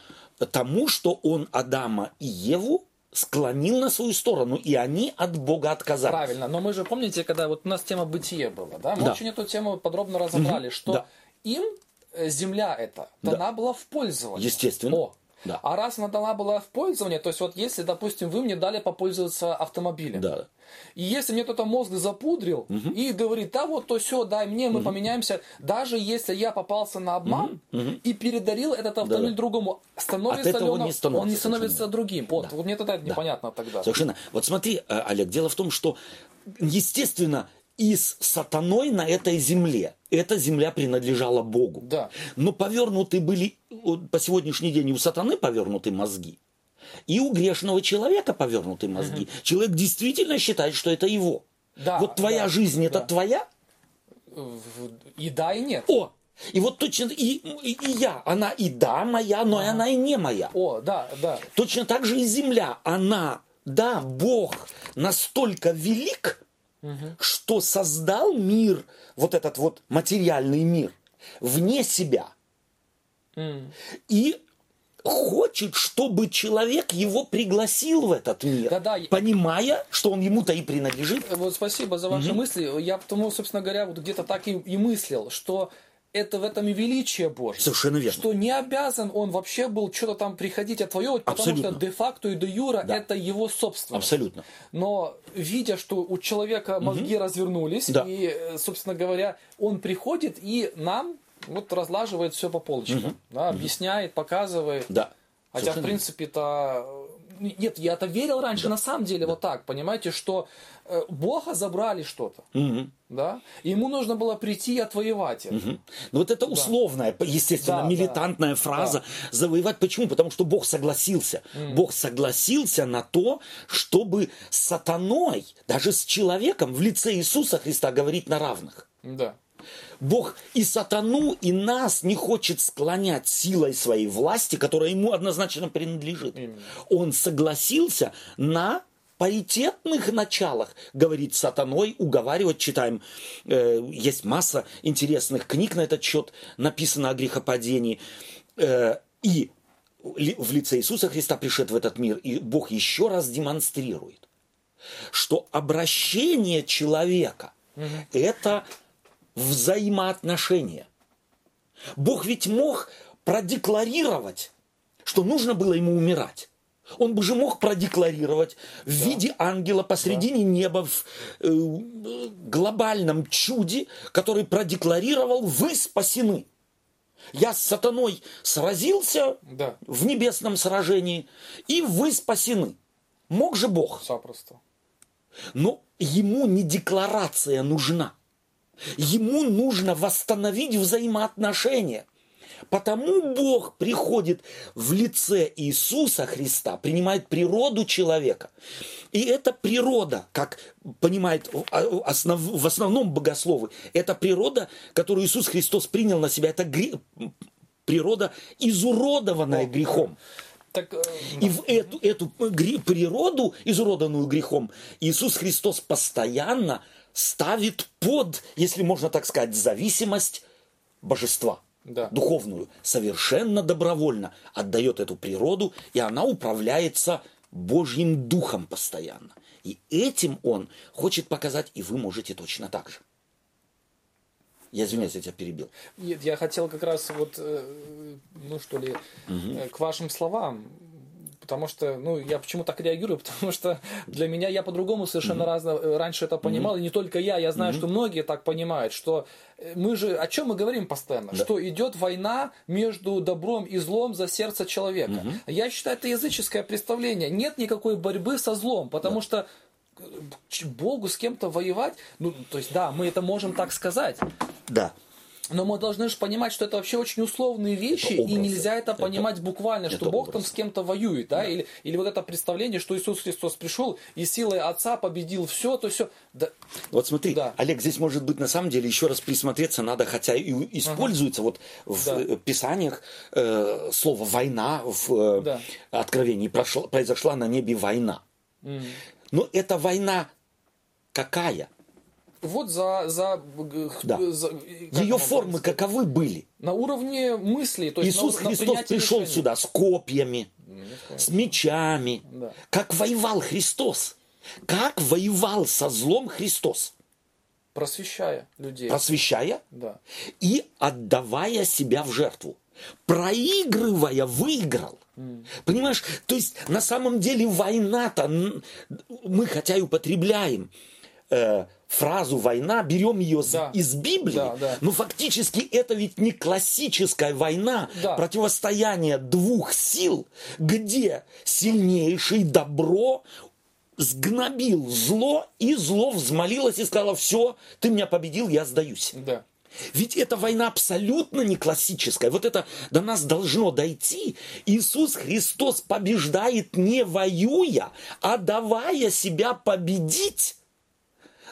тому, что он Адама и Еву склонил на свою сторону, и они от Бога отказались. Правильно, но мы же помните, когда вот у нас тема бытия была, да, мы да. очень эту тему подробно разобрали, угу. что да. им э, земля эта дана да. была в пользование. Естественно. О, да. А раз она дана была в пользование, то есть вот если, допустим, вы мне дали попользоваться автомобилем, да. и если мне кто-то мозг запудрил угу. и говорит, да вот то все, дай мне, мы угу. поменяемся, даже если я попался на обман угу. и передарил этот автомобиль да. другому, становится От ли он, не становится, он не становится другим. Вот, да. вот мне тогда это да. непонятно тогда. Совершенно. Вот смотри, э, Олег, дело в том, что естественно, и с сатаной на этой земле. Эта земля принадлежала Богу. Да. Но повернуты были, по сегодняшний день у сатаны повернуты мозги. И у грешного человека повернуты мозги. Угу. Человек действительно считает, что это его. Да, вот твоя да, жизнь да. это твоя? И да, и нет. О, и вот точно и, и, и я, она и да моя, но ага. она и не моя. О, да, да. Точно так же и земля, она, да, Бог настолько велик, угу. что создал мир, вот этот вот материальный мир, вне себя. Mm. И хочет, чтобы человек его пригласил в этот мир, да, да. понимая, что он ему-то и принадлежит. Вот спасибо за ваши угу. мысли. Я потому, собственно говоря, вот где-то так и, и мыслил, что это в этом и величие Божье. Совершенно верно. Что не обязан он вообще был что-то там приходить отвоевывать, потому что де-факто и де-юра да. это его собственность. Абсолютно. Но видя, что у человека мозги угу. развернулись, да. и, э, собственно говоря, он приходит и нам вот разлаживает все по полочкам, угу. да, объясняет, показывает. Да. Хотя, Совершенно. в принципе-то нет, я это верил раньше да. на самом деле да. вот так, понимаете, что э, Бога забрали что-то, угу. да, ему нужно было прийти и отвоевать это. Угу. Ну вот это да. условная, естественно, да, милитантная да. фраза да. завоевать. Почему? Потому что Бог согласился. Угу. Бог согласился на то, чтобы с сатаной, даже с человеком в лице Иисуса Христа говорить на равных. Да. Бог и сатану, и нас не хочет склонять силой своей власти, которая ему однозначно принадлежит. Именно. Он согласился на паритетных началах, говорит сатаной, уговаривать, читаем, э, есть масса интересных книг на этот счет, написано о грехопадении, э, и в лице Иисуса Христа пришед в этот мир, и Бог еще раз демонстрирует, что обращение человека угу. это взаимоотношения. Бог ведь мог продекларировать, что нужно было ему умирать. Он бы же мог продекларировать в да. виде ангела посредине да. неба, в э, глобальном чуде, который продекларировал, вы спасены. Я с сатаной сразился Да. в небесном сражении, и вы спасены. Мог же Бог. Запросто. Но ему не декларация нужна. Ему нужно восстановить взаимоотношения. Потому Бог приходит в лице Иисуса Христа, принимает природу человека. И эта природа, как понимает основ, в основном богословы, это природа, которую Иисус Христос принял на себя, это гре, природа, изуродованная грехом. Так, э, И в эту, эту гри- природу, изуродованную грехом, Иисус Христос постоянно ставит под, если можно так сказать, зависимость божества. Да. Духовную, совершенно добровольно отдает эту природу, и она управляется Божьим Духом постоянно. И этим он хочет показать, и вы можете точно так же. Я извиняюсь, я тебя перебил. Нет, я хотел как раз вот, э, ну что ли, э, к вашим словам. Потому что, ну, я почему так реагирую, [laughs] потому что для меня я по-другому совершенно разно, э, раньше это понимал, и не только я, я знаю, что многие так понимают, что э, мы же, о чем мы говорим постоянно, что идет война между добром и злом за сердце человека. Я считаю, это языческое представление. Нет никакой борьбы со злом, потому что э, Богу с кем-то воевать, ну, то есть, да, мы это можем так сказать, Да. Но мы должны же понимать, что это вообще очень условные вещи, Это и нельзя это, Это- понимать буквально, что это Бог там образы. с кем-то воюет, да, Или, или вот это представление, что Иисус Христос пришел и силой Отца победил все, то все. Да, Вот смотри, Да. Олег, здесь может быть на самом деле еще раз присмотреться надо, хотя и используется вот в Да. писаниях э, слово война в э, Да. Откровении прошла- произошла на небе война. Но эта война какая? Вот за, за, Да. за- как Ее формы сказать? каковы были? на уровне мысли, то есть Иисус на, на Христос принятие пришел решений. сюда с копьями, с мечами. Да. Как воевал Христос? Как воевал со злом Христос? просвещая людей. Просвещая Да. и отдавая себя в жертву. Проигрывая, выиграл. Понимаешь? То есть на самом деле война-то, мы хотя и употребляем э, фразу война, берем ее Да. из Библии, Да, да. но фактически это ведь не классическая война, Да. противостояние двух сил, где сильнейший добро сгнобил зло, и зло взмолилось и сказала, все, ты меня победил, я сдаюсь. Да. Ведь эта война абсолютно не классическая. Вот это до нас должно дойти. Иисус Христос побеждает не воюя, а давая себя победить.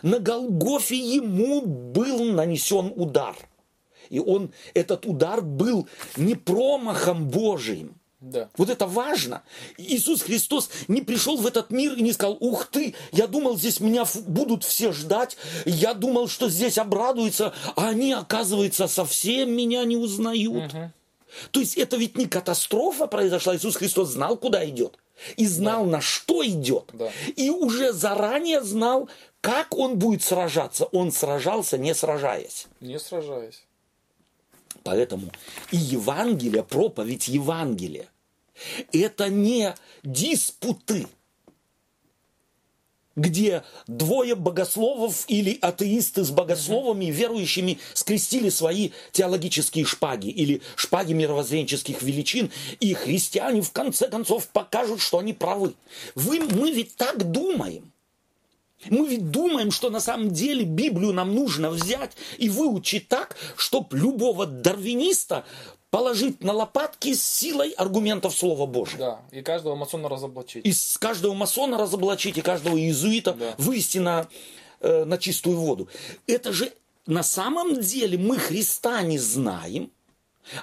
На Голгофе ему был нанесен удар. И он, этот удар был не промахом Божиим, Да. вот это важно. Иисус Христос не пришел в этот мир и не сказал, ух ты, я думал, здесь меня будут все ждать, я думал, что здесь обрадуются, а они, оказывается, совсем меня не узнают. То есть это ведь не катастрофа произошла, Иисус Христос знал, куда идет. И знал, на что идет. Да. И уже заранее знал, как он будет сражаться. Он сражался, не сражаясь. Не сражаясь. Поэтому и Евангелие, проповедь Евангелия, это не диспуты, где двое богословов или атеисты с богословами, верующими, скрестили свои теологические шпаги или шпаги мировоззренческих величин, и христиане в конце концов покажут, что они правы. Вы, мы ведь так думаем. Мы ведь думаем, что на самом деле Библию нам нужно взять и выучить так, чтобы любого дарвиниста положить на лопатки с силой аргументов Слова Божьего. Да. И каждого масона разоблачить. И с каждого масона разоблачить, и каждого иезуита Да. вывести на, э, на чистую воду. Это же на самом деле мы Христа не знаем,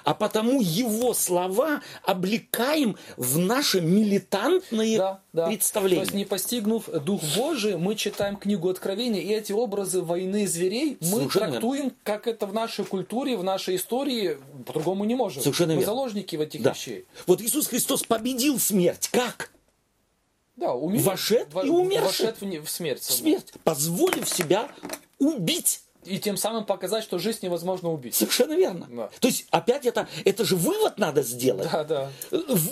а потому его слова облекаем в наши милитантные Да, да. представления. То есть, не постигнув Дух Божий, мы читаем книгу Откровения, и эти образы войны зверей мы Совершенно трактуем, как это в нашей культуре, в нашей истории, по-другому не можем. Совершенно мы верно. заложники в этих Да. вещей. Вот Иисус Христос победил смерть. Как? Да, умер, Вошед во- и умерший. Вошед в, в смерть. В смерть. Позволив себя убить И тем самым показать, что жизнь невозможно убить. Совершенно верно. Да. То есть, опять это, это же вывод надо сделать. Да, да.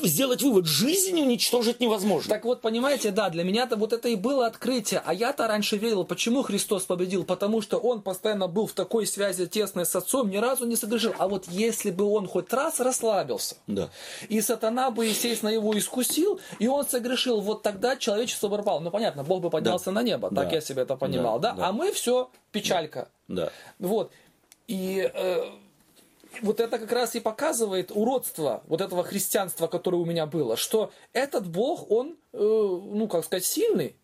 Сделать вывод. Жизнь уничтожить невозможно. Так вот, понимаете, да, для меня-то вот это и было открытие. А я-то раньше верил, почему Христос победил? Потому что Он постоянно был в такой связи тесной с Отцом, ни разу не согрешил. А вот если бы Он хоть раз расслабился, да. и сатана бы, естественно, его искусил, и он согрешил, вот тогда человечество бы пропало. Ну, понятно, Бог бы поднялся да. на небо, так да. я себе это понимал, да? да? да. А мы все, печалька. Да. Вот. И э, вот это как раз и показывает уродство вот этого христианства, которое у меня было, что этот Бог, он, э, ну, как сказать, сильный,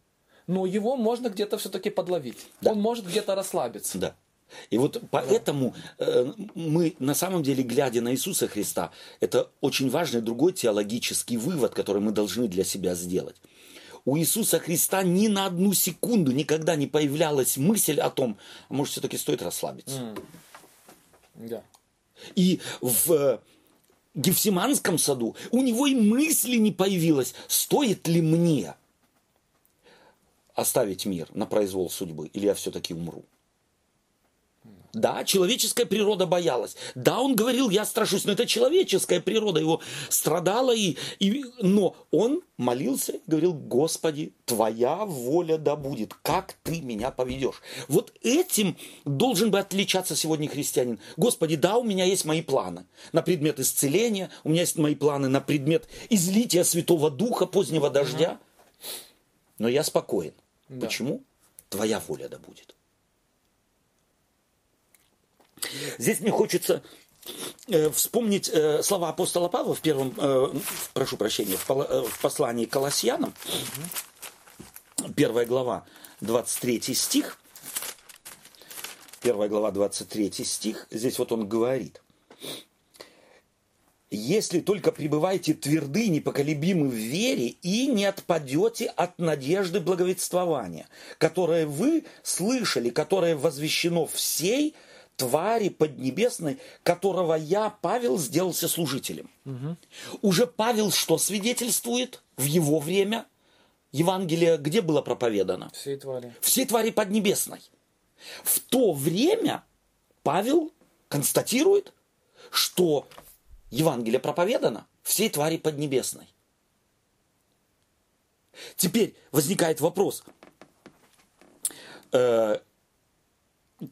но его можно где-то все-таки подловить. Да. Он может где-то расслабиться. Да. И вот поэтому э, мы на самом деле, глядя на Иисуса Христа, это очень важный другой теологический вывод, который мы должны для себя сделать у Иисуса Христа ни на одну секунду никогда не появлялась мысль о том, а может, все-таки стоит расслабиться. Mm. Да. И в э, Гефсиманском саду у него и мысли не появилось, стоит ли мне оставить мир на произвол судьбы, или я все-таки умру. Да, человеческая природа боялась. Да, он говорил, я страшусь, но это человеческая природа его страдала, и, и, но он молился и говорил, Господи, Твоя воля да будет, как Ты меня поведешь. Вот этим должен бы отличаться сегодня христианин. Господи, да, у меня есть мои планы на предмет исцеления, у меня есть мои планы на предмет излития Святого Духа, позднего дождя, но я спокоен. Да. Почему? Твоя воля да будет. Здесь мне хочется э, вспомнить э, слова апостола Павла в первом, э, прошу прощения, в, послании к Колоссянам, первая глава, 23 стих, первая глава, 23 стих, здесь вот он говорит, если только пребываете тверды, непоколебимы в вере и не отпадете от надежды благовествования, которое вы слышали, которое возвещено всей твари поднебесной, которого я, Павел, сделался служителем. Угу. Уже Павел что свидетельствует в его время? Евангелие где было проповедано? Все твари. Все твари поднебесной. В то время Павел констатирует, что Евангелие проповедано всей твари поднебесной. Теперь возникает вопрос, э,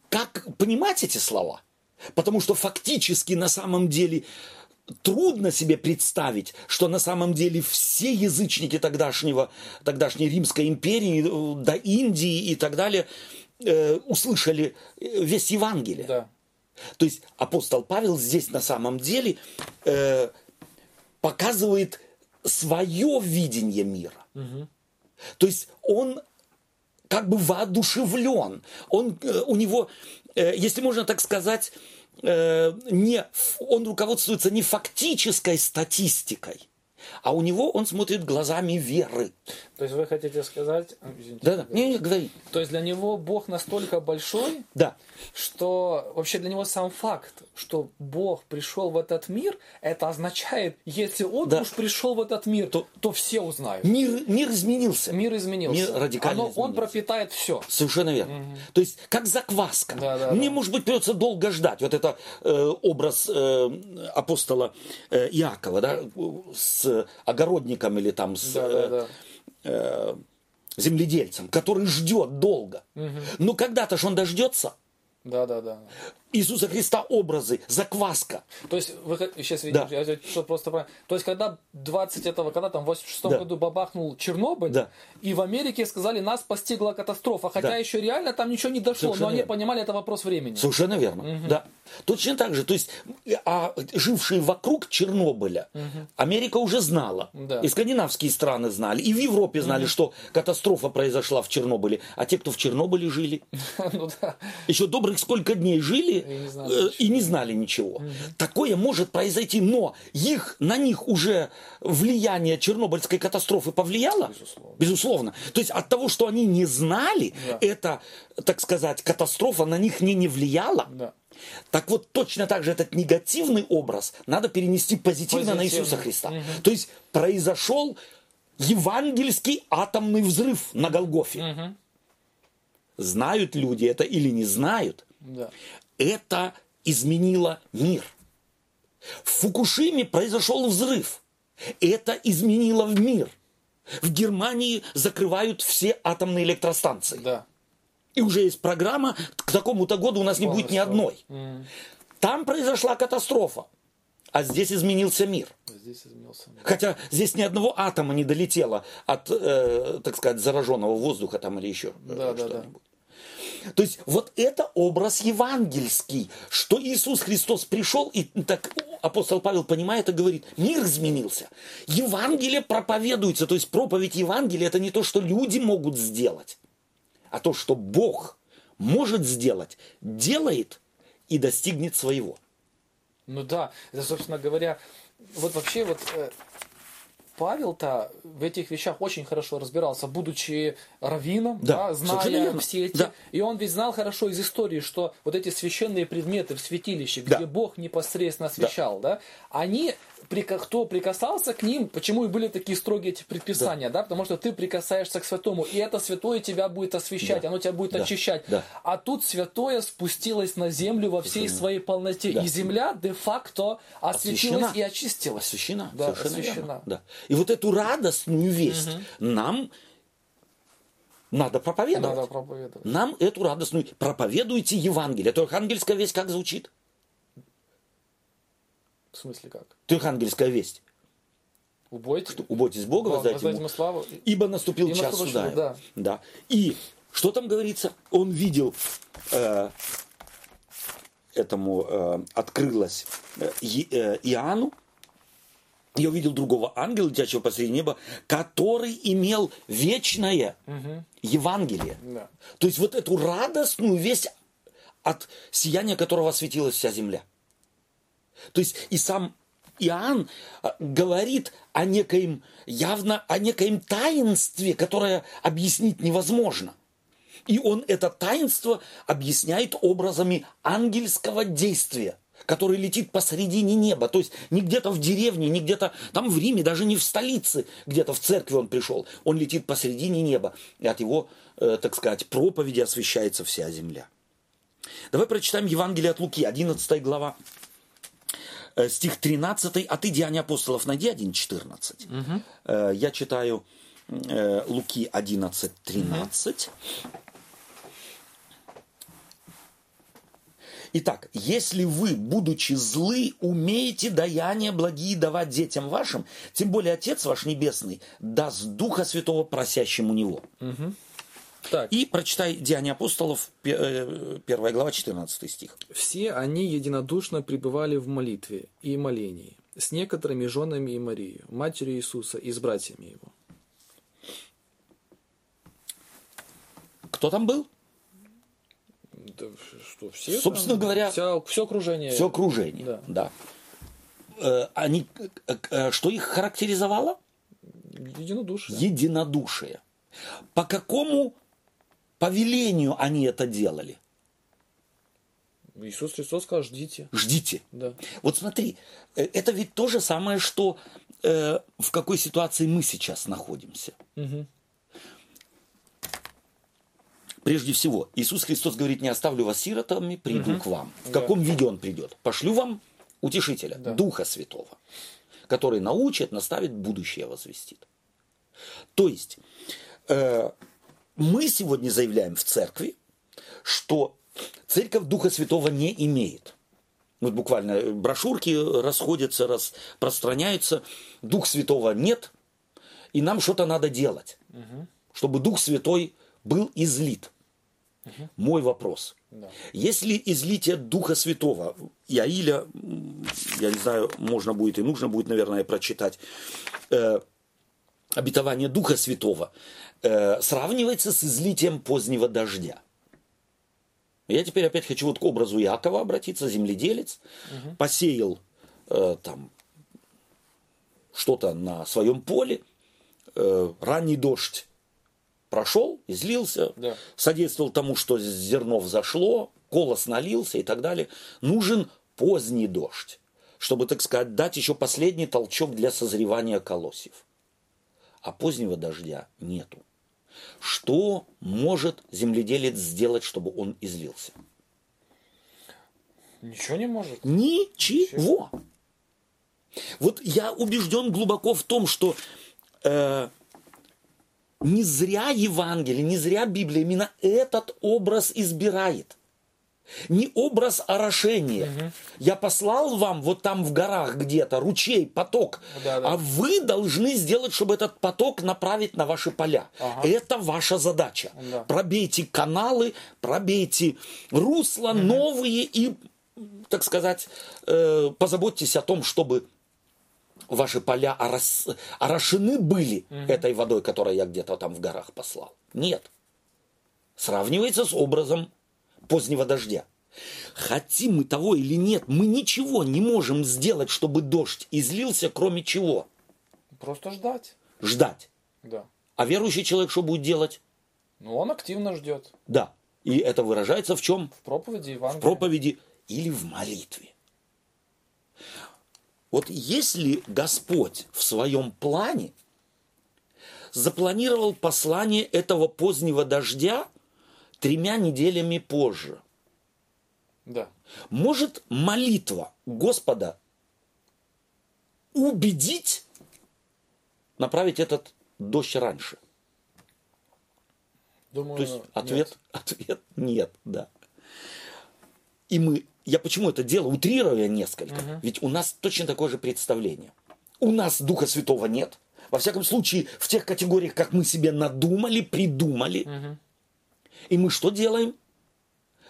как понимать эти слова? Потому что фактически на самом деле трудно себе представить, что на самом деле все язычники тогдашнего, тогдашней Римской империи, э, до Индии и так далее, э, услышали э, весь Евангелие. Да. То есть апостол Павел здесь на самом деле э, показывает свое видение мира. Угу. То есть он как бы воодушевлен. Он, э, у него, э, если можно так сказать, э, не, он руководствуется не фактической статистикой, а у него он смотрит глазами веры. То есть вы хотите сказать... Извините, да, да, не, не, говори. То есть для него Бог настолько большой, да. что вообще для него сам факт, что Бог пришел в этот мир, это означает, если он да. уж пришел в этот мир, то, то все узнают. Мир, мир изменился. Мир изменился. Мир радикально Оно, изменился. Он пропитает все. Совершенно верно. Угу. То есть как закваска. Да, да, Мне, да. может быть, придется долго ждать. Вот это э, образ э, апостола э, Иакова, да, с огородником или там с... Да, да, да э, земледельцем, который ждет долго. Угу. Но когда-то же он дождется. Да, да, да. Иисуса Христа образы, закваска. То есть, вы сейчас видите, да. я что просто То есть, когда 20 этого, когда там в 86 да. году бабахнул Чернобыль, да. и в Америке сказали, нас постигла катастрофа, хотя да. еще реально там ничего не дошло, Совершенно но они верно. понимали, это вопрос времени. Совершенно верно, угу. да. Точно так же, то есть, а жившие вокруг Чернобыля, угу. Америка уже знала, да. и скандинавские страны знали, и в Европе знали, угу. что катастрофа произошла в Чернобыле, а те, кто в Чернобыле жили, [laughs] ну еще добрых сколько дней жили, и не знали ничего. Угу. Такое может произойти, но их, на них уже влияние Чернобыльской катастрофы повлияло? Безусловно. Безусловно. То есть от того, что они не знали, да. эта, так сказать, катастрофа на них не, не влияла. Да. Так вот, точно так же этот негативный образ надо перенести позитивно, позитивно. на Иисуса Христа. Угу. То есть произошел евангельский атомный взрыв на Голгофе. Угу. Знают люди это или не знают – Да. Это изменило мир. В Фукушиме произошел взрыв. Это изменило в мир. В Германии закрывают все атомные электростанции. Да. И уже есть программа, к такому-то году у нас не будет ни одной. М. Там произошла катастрофа. А здесь изменился мир. Здесь изменился. мир. Хотя здесь ни одного атома не долетело от, э, так сказать, зараженного воздуха там или еще э, Да, да, да. То есть вот это образ евангельский, что Иисус Христос пришел, и так апостол Павел понимает и говорит, мир изменился. Евангелие проповедуется, то есть проповедь Евангелия это не то, что люди могут сделать, а то, что Бог может сделать, делает и достигнет своего. Ну да, это, собственно говоря, вот вообще вот э, Павел-то в этих вещах очень хорошо разбирался, будучи раввином, Да, да, зная все эти. Да. И он ведь знал хорошо из истории, что вот эти священные предметы в святилище, Да. где Бог непосредственно освящал, да, они, прика- кто прикасался к ним, почему и были такие строгие эти предписания, да, потому что ты прикасаешься к святому, и это святое тебя будет освещать, Да. оно тебя будет Да. очищать. Да. А тут святое спустилось на землю во всей своей полноте, Да. и земля де-факто осветилась Освящена. и очистилась. Освящена. Да, совершенно освящена. верно. Да. И вот эту радостную весть нам надо проповедовать. Надо проповедовать. Нам эту радостную проповедуйте Евангелие. То ангельская весть как звучит? В смысле как? То ангельская весть. Убойте. Убойтесь Бога, Да, воздайте ему. ему славу. Ибо наступил И час суда. да. да. И что там говорится? Он видел, э, этому э, открылось э, э, Иоанну, я увидел другого ангела, летящего посреди неба, который имел вечное Евангелие. Да. То есть вот эту радостную весть, от сияния которого осветилась вся земля. То есть и сам Иоанн а, говорит о некоем, явно о некоем таинстве, которое объяснить невозможно. И он это таинство объясняет образами ангельского действия, который летит посредине неба. То есть не где-то в деревне, не где-то там в Риме, даже не в столице, где-то в церкви он пришел. Он летит посредине неба. И от его, э, так сказать, проповеди освещается вся земля. Давай прочитаем Евангелие от Луки, 11 глава, стих 13, а ты Деяния апостолов найди 1.14. Э, Я читаю э, Луки 11.13. Итак, если вы, будучи злы, умеете даяния благие давать детям вашим, тем более Отец ваш Небесный даст Духа Святого просящему Него. Так, И прочитай Деяния апостолов, пе- э, первая глава, 14 стих. все они единодушно пребывали в молитве и молении с некоторыми женами и Марией, матерью Иисуса и с братьями его. Кто там был? Да, что, все Собственно говоря, вся, все окружение. Все окружение. Да. Да. Э, Они, э, что их характеризовало? Единодушие. Единодушие. По какому повелению они это делали? Иисус Христос сказал, ждите. Ждите. Да. Вот смотри, э, это ведь то же самое, что э, в какой ситуации мы сейчас находимся. Мгм. Прежде всего, Иисус Христос говорит, не оставлю вас сиротами, приду к вам. В Да. каком виде Он придет? Пошлю вам утешителя, Да. Духа Святого, который научит, наставит, будущее возвестит. То есть, э, мы сегодня заявляем в церкви, что церковь Духа Святого не имеет. Вот буквально э, брошюрки расходятся, распространяются. Дух Святого нет, и нам что-то надо делать, чтобы Дух Святой был излит. Мой вопрос. Да. Если излитие Духа Святого, Иаиля, я не знаю, можно будет и нужно будет, наверное, прочитать, э, обетование Духа Святого, э, сравнивается с излитием позднего дождя. Я теперь опять хочу вот к образу Якова обратиться, земледелец, посеял э, там что-то на своем поле, э, ранний дождь прошел, излился, Да. содействовал тому, что зерно взошло, колос налился и так далее. Нужен поздний дождь, чтобы, так сказать, дать еще последний толчок для созревания колосьев. А позднего дождя нету. Что может земледелец сделать, чтобы он излился? Ничего не может. Ничего. Вот я убежден глубоко в том, что э, не зря Евангелие, не зря Библия именно этот образ избирает. Не образ орошения. Угу. Я послал вам вот там в горах где-то ручей, поток, да, да. а вы должны сделать, чтобы этот поток направить на ваши поля. Ага. Это ваша задача. Да. Пробейте каналы, пробейте русла угу. новые и, так сказать, э, позаботьтесь о том, чтобы ваши поля орос, орошены были угу. этой водой, которую я где-то там в горах послал. Нет. Сравнивается с образом позднего дождя. Хотим мы того или нет, мы ничего не можем сделать, чтобы дождь излился, кроме чего? Просто ждать. Ждать. Да. А верующий человек что будет делать? Ну, он активно ждет. Да. И это выражается в чем? В проповеди Евангелия. В проповеди или в молитве. Вот если Господь в своем плане запланировал послание этого позднего дождя тремя неделями позже, да. Может молитва Господа убедить направить этот дождь раньше? Думаю, То есть ответ, нет. [laughs] ответ нет, да. И мы, я почему это делаю, утрируя несколько, угу. ведь у нас точно такое же представление. У нас Духа Святого нет. Во всяком случае, в тех категориях, как мы себе надумали, придумали. Угу. И мы что делаем?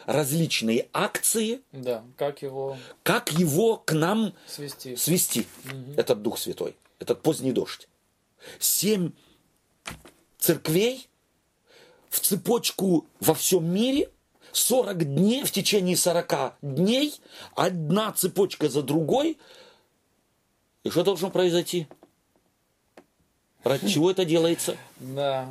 различные акции. Да, как его... Как его к нам свести, свести угу. этот Дух Святой, этот поздний дождь. Семь церквей в цепочку во всем мире, 40 дней, в течение 40 дней, одна цепочка за другой. И что должно произойти? Ради чего это делается? Да.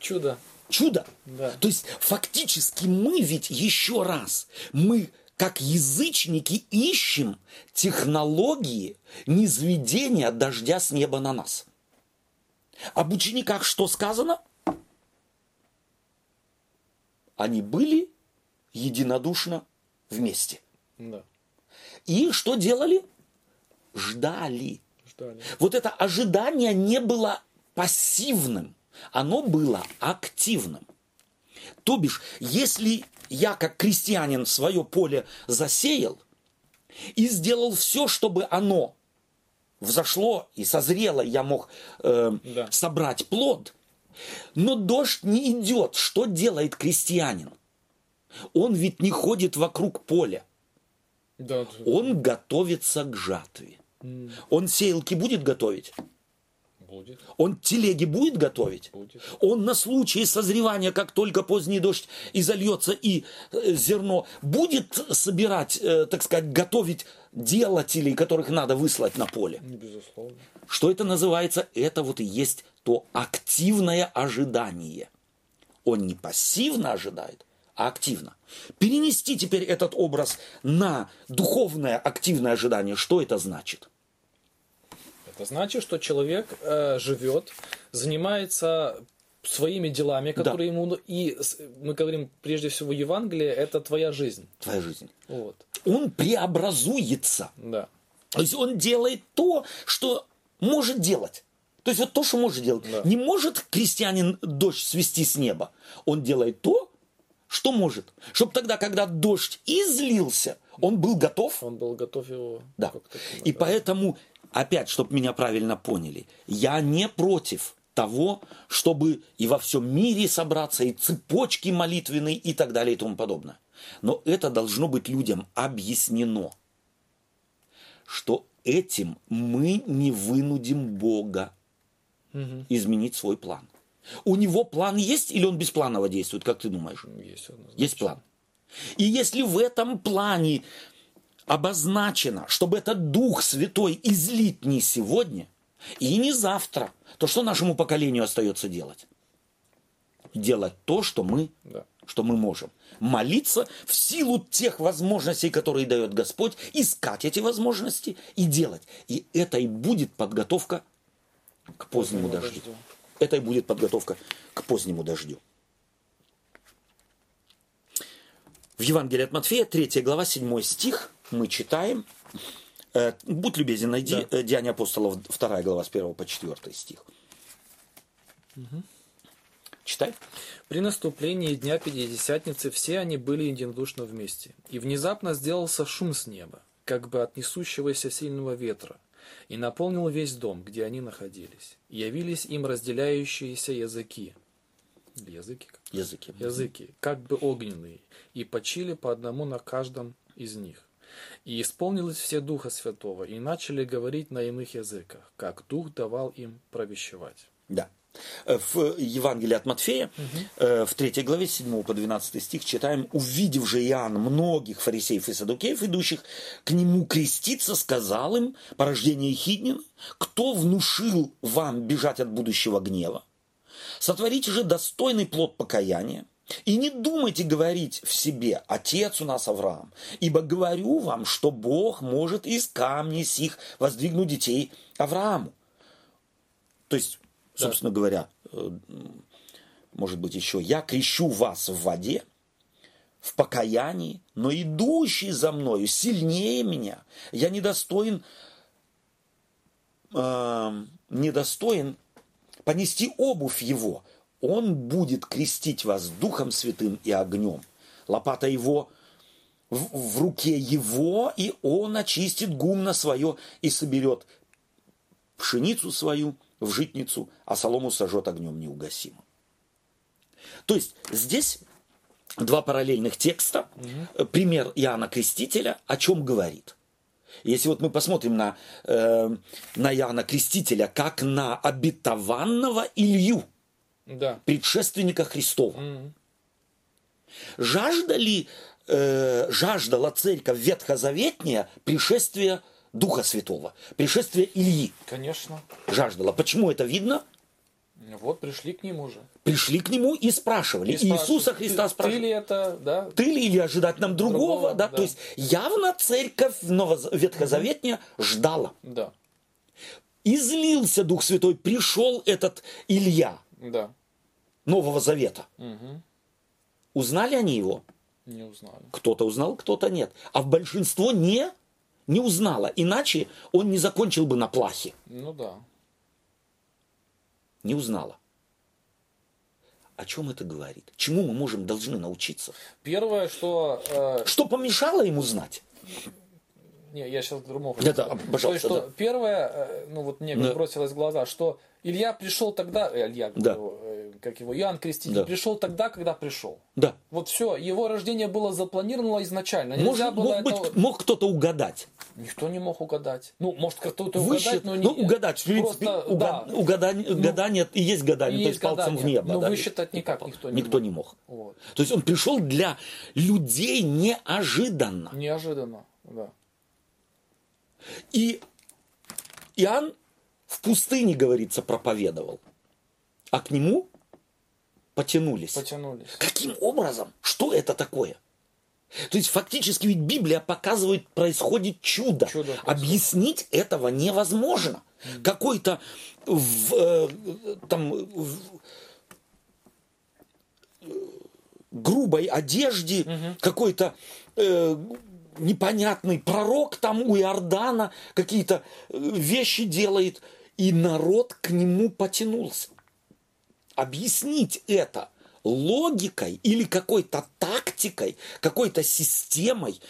Чудо чудо. Да. То есть фактически мы ведь еще раз, мы как язычники ищем технологии низведения дождя с неба на нас. Об учениках что сказано? Они были единодушно вместе. Да. И что делали? Ждали. Ждали. Вот это ожидание не было пассивным оно было активным. То бишь, если я как крестьянин свое поле засеял и сделал все, чтобы оно взошло и созрело, я мог э, да. собрать плод, но дождь не идет, что делает крестьянин? Он ведь не ходит вокруг поля. Да, Он готовится к жатве. Mm. Он сеялки будет готовить? Будет. Он телеги будет готовить? Будет. Он на случай созревания, как только поздний дождь и зальется, и э, зерно, будет собирать, э, так сказать, готовить делателей, которых надо выслать на поле? Безусловно. Что это называется? Это вот и есть то активное ожидание. Он не пассивно ожидает, а активно. Перенести теперь этот образ на духовное активное ожидание, что это значит? Это значит, что человек э, живет, занимается своими делами, которые да. ему... И мы говорим прежде всего Евангелие, это твоя жизнь. Твоя жизнь. Вот. Он преобразуется. Да. То есть он делает то, что может делать. То есть вот то, что может делать. Да. Не может крестьянин дождь свести с неба. Он делает то, что может. Чтобы тогда, когда дождь излился, он был готов. Он был готов его. Да. И поэтому опять, чтобы меня правильно поняли, я не против того, чтобы и во всем мире собраться, и цепочки молитвенные, и так далее, и тому подобное. Но это должно быть людям объяснено, что этим мы не вынудим Бога угу. изменить свой план. У него план есть или он беспланово действует, как ты думаешь? Есть, есть план. И если в этом плане обозначено, чтобы этот Дух Святой излить не сегодня и не завтра, то что нашему поколению остается делать? Делать то, что мы, да. что мы можем. Молиться в силу тех возможностей, которые дает Господь, искать эти возможности и делать. И это и будет подготовка к позднему, позднему дождю. дождю. Это и будет подготовка к позднему дождю. В Евангелии от Матфея, 3 глава, 7 стих, мы читаем. Э, будь любезен, найди да. Э, Деяния апостолов, 2 глава, с 1 по 4 стих. Угу. Читай. При наступлении Дня Пятидесятницы все они были единодушно вместе. И внезапно сделался шум с неба, как бы от несущегося сильного ветра, и наполнил весь дом, где они находились. И явились им разделяющиеся языки. Языки? Языки. Языки, как бы огненные, и почили по одному на каждом из них. И исполнилось все Духа Святого, и начали говорить на иных языках, как Дух давал им провещевать. Да. Э, в Евангелии от Матфея, угу. в 3 главе 7 по 12 стих читаем, «Увидев же Иоанн многих фарисеев и садукеев, идущих к нему креститься, сказал им, порождение Хиднина, кто внушил вам бежать от будущего гнева? Сотворите же достойный плод покаяния, и не думайте говорить в себе, отец у нас Авраам, ибо говорю вам, что Бог может из камней сих воздвигнуть детей Аврааму. То есть собственно говоря, э, может быть еще, я крещу вас в воде, в покаянии, но идущий за мною сильнее меня, я недостоин, э, недостоин понести обувь его. Он будет крестить вас Духом Святым и огнем. Лопата его в, в руке его, и он очистит гумно свое и соберет пшеницу свою в житницу, а солому сожжет огнем неугасимым. То есть здесь два параллельных текста. Угу. Пример Иоанна Крестителя о чем говорит. Если вот мы посмотрим на, э, на Иоанна Крестителя как на обетованного Илью, да. предшественника Христова. Угу. Жажда ли, э, жаждала церковь ветхозаветняя пришествия Духа Святого, пришествие Ильи. Конечно. Жаждала. Почему это видно? Вот пришли к нему же. Пришли к нему и спрашивали. И Иисуса Христа ты, спрашивали. Ты ли это, да? Ты ли или ожидать нам другого, другого да? да? То есть явно церковь Ветхозаветняя ждала. Да. Излился Дух Святой, пришел этот Илья. Да. Нового Завета. Угу. Узнали они его? Не узнали. Кто-то узнал, кто-то нет. А в большинство не не узнала. Иначе он не закончил бы на плахе. Ну да. Не узнала. О чем это говорит? Чему мы можем, должны научиться? Первое, что... Э... Что помешало ему знать? Не, я сейчас другому хочу да, да, пожалуйста, То есть, что да. первое, э, ну вот мне да. бросилось в глаза, что Илья пришел тогда, э, Илья, да. э, как его, Иоанн Креститель, да. пришел тогда, когда пришел. Да. Вот все, его рождение было запланировано изначально. Нельзя может, было мог, это... быть, мог кто-то угадать. Никто не мог угадать. Ну, может, кто-то угадать, но не... Ну, угадать, в принципе, просто, угад... да. угадание, ну, гадание, и есть гадание, и то есть гадание. пальцем в небо. Но да, высчитать никак никто не никто мог. не мог. Вот. То есть он пришел для людей неожиданно. Неожиданно, да. И Иоанн в пустыне, говорится, проповедовал. А к нему потянулись. Потянулись. Каким образом? Что это такое? То есть фактически ведь Библия показывает, происходит чудо. чудо Объяснить этого невозможно. Mm. Какой-то в, э, там в, грубой одежде, mm-hmm. какой-то э, непонятный пророк там у Иордана какие-то э, вещи делает, и народ к нему потянулся. Объяснить это логикой или какой-то тактикой, какой-то системой,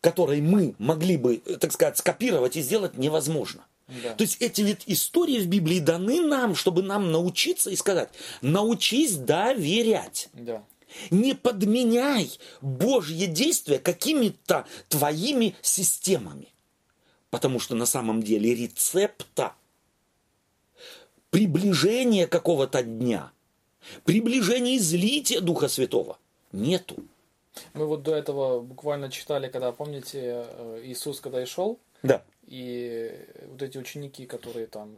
которой мы могли бы, э, так сказать, скопировать и сделать невозможно. Да. То есть эти ведь истории в Библии даны нам, чтобы нам научиться и сказать, научись доверять. Да. Не подменяй Божье действие какими-то твоими системами. Потому что на самом деле рецепта приближения какого-то дня, приближения излития Духа Святого нету. Мы вот до этого буквально читали, когда, помните, э, Иисус, когда и шел, да. и вот эти ученики, которые там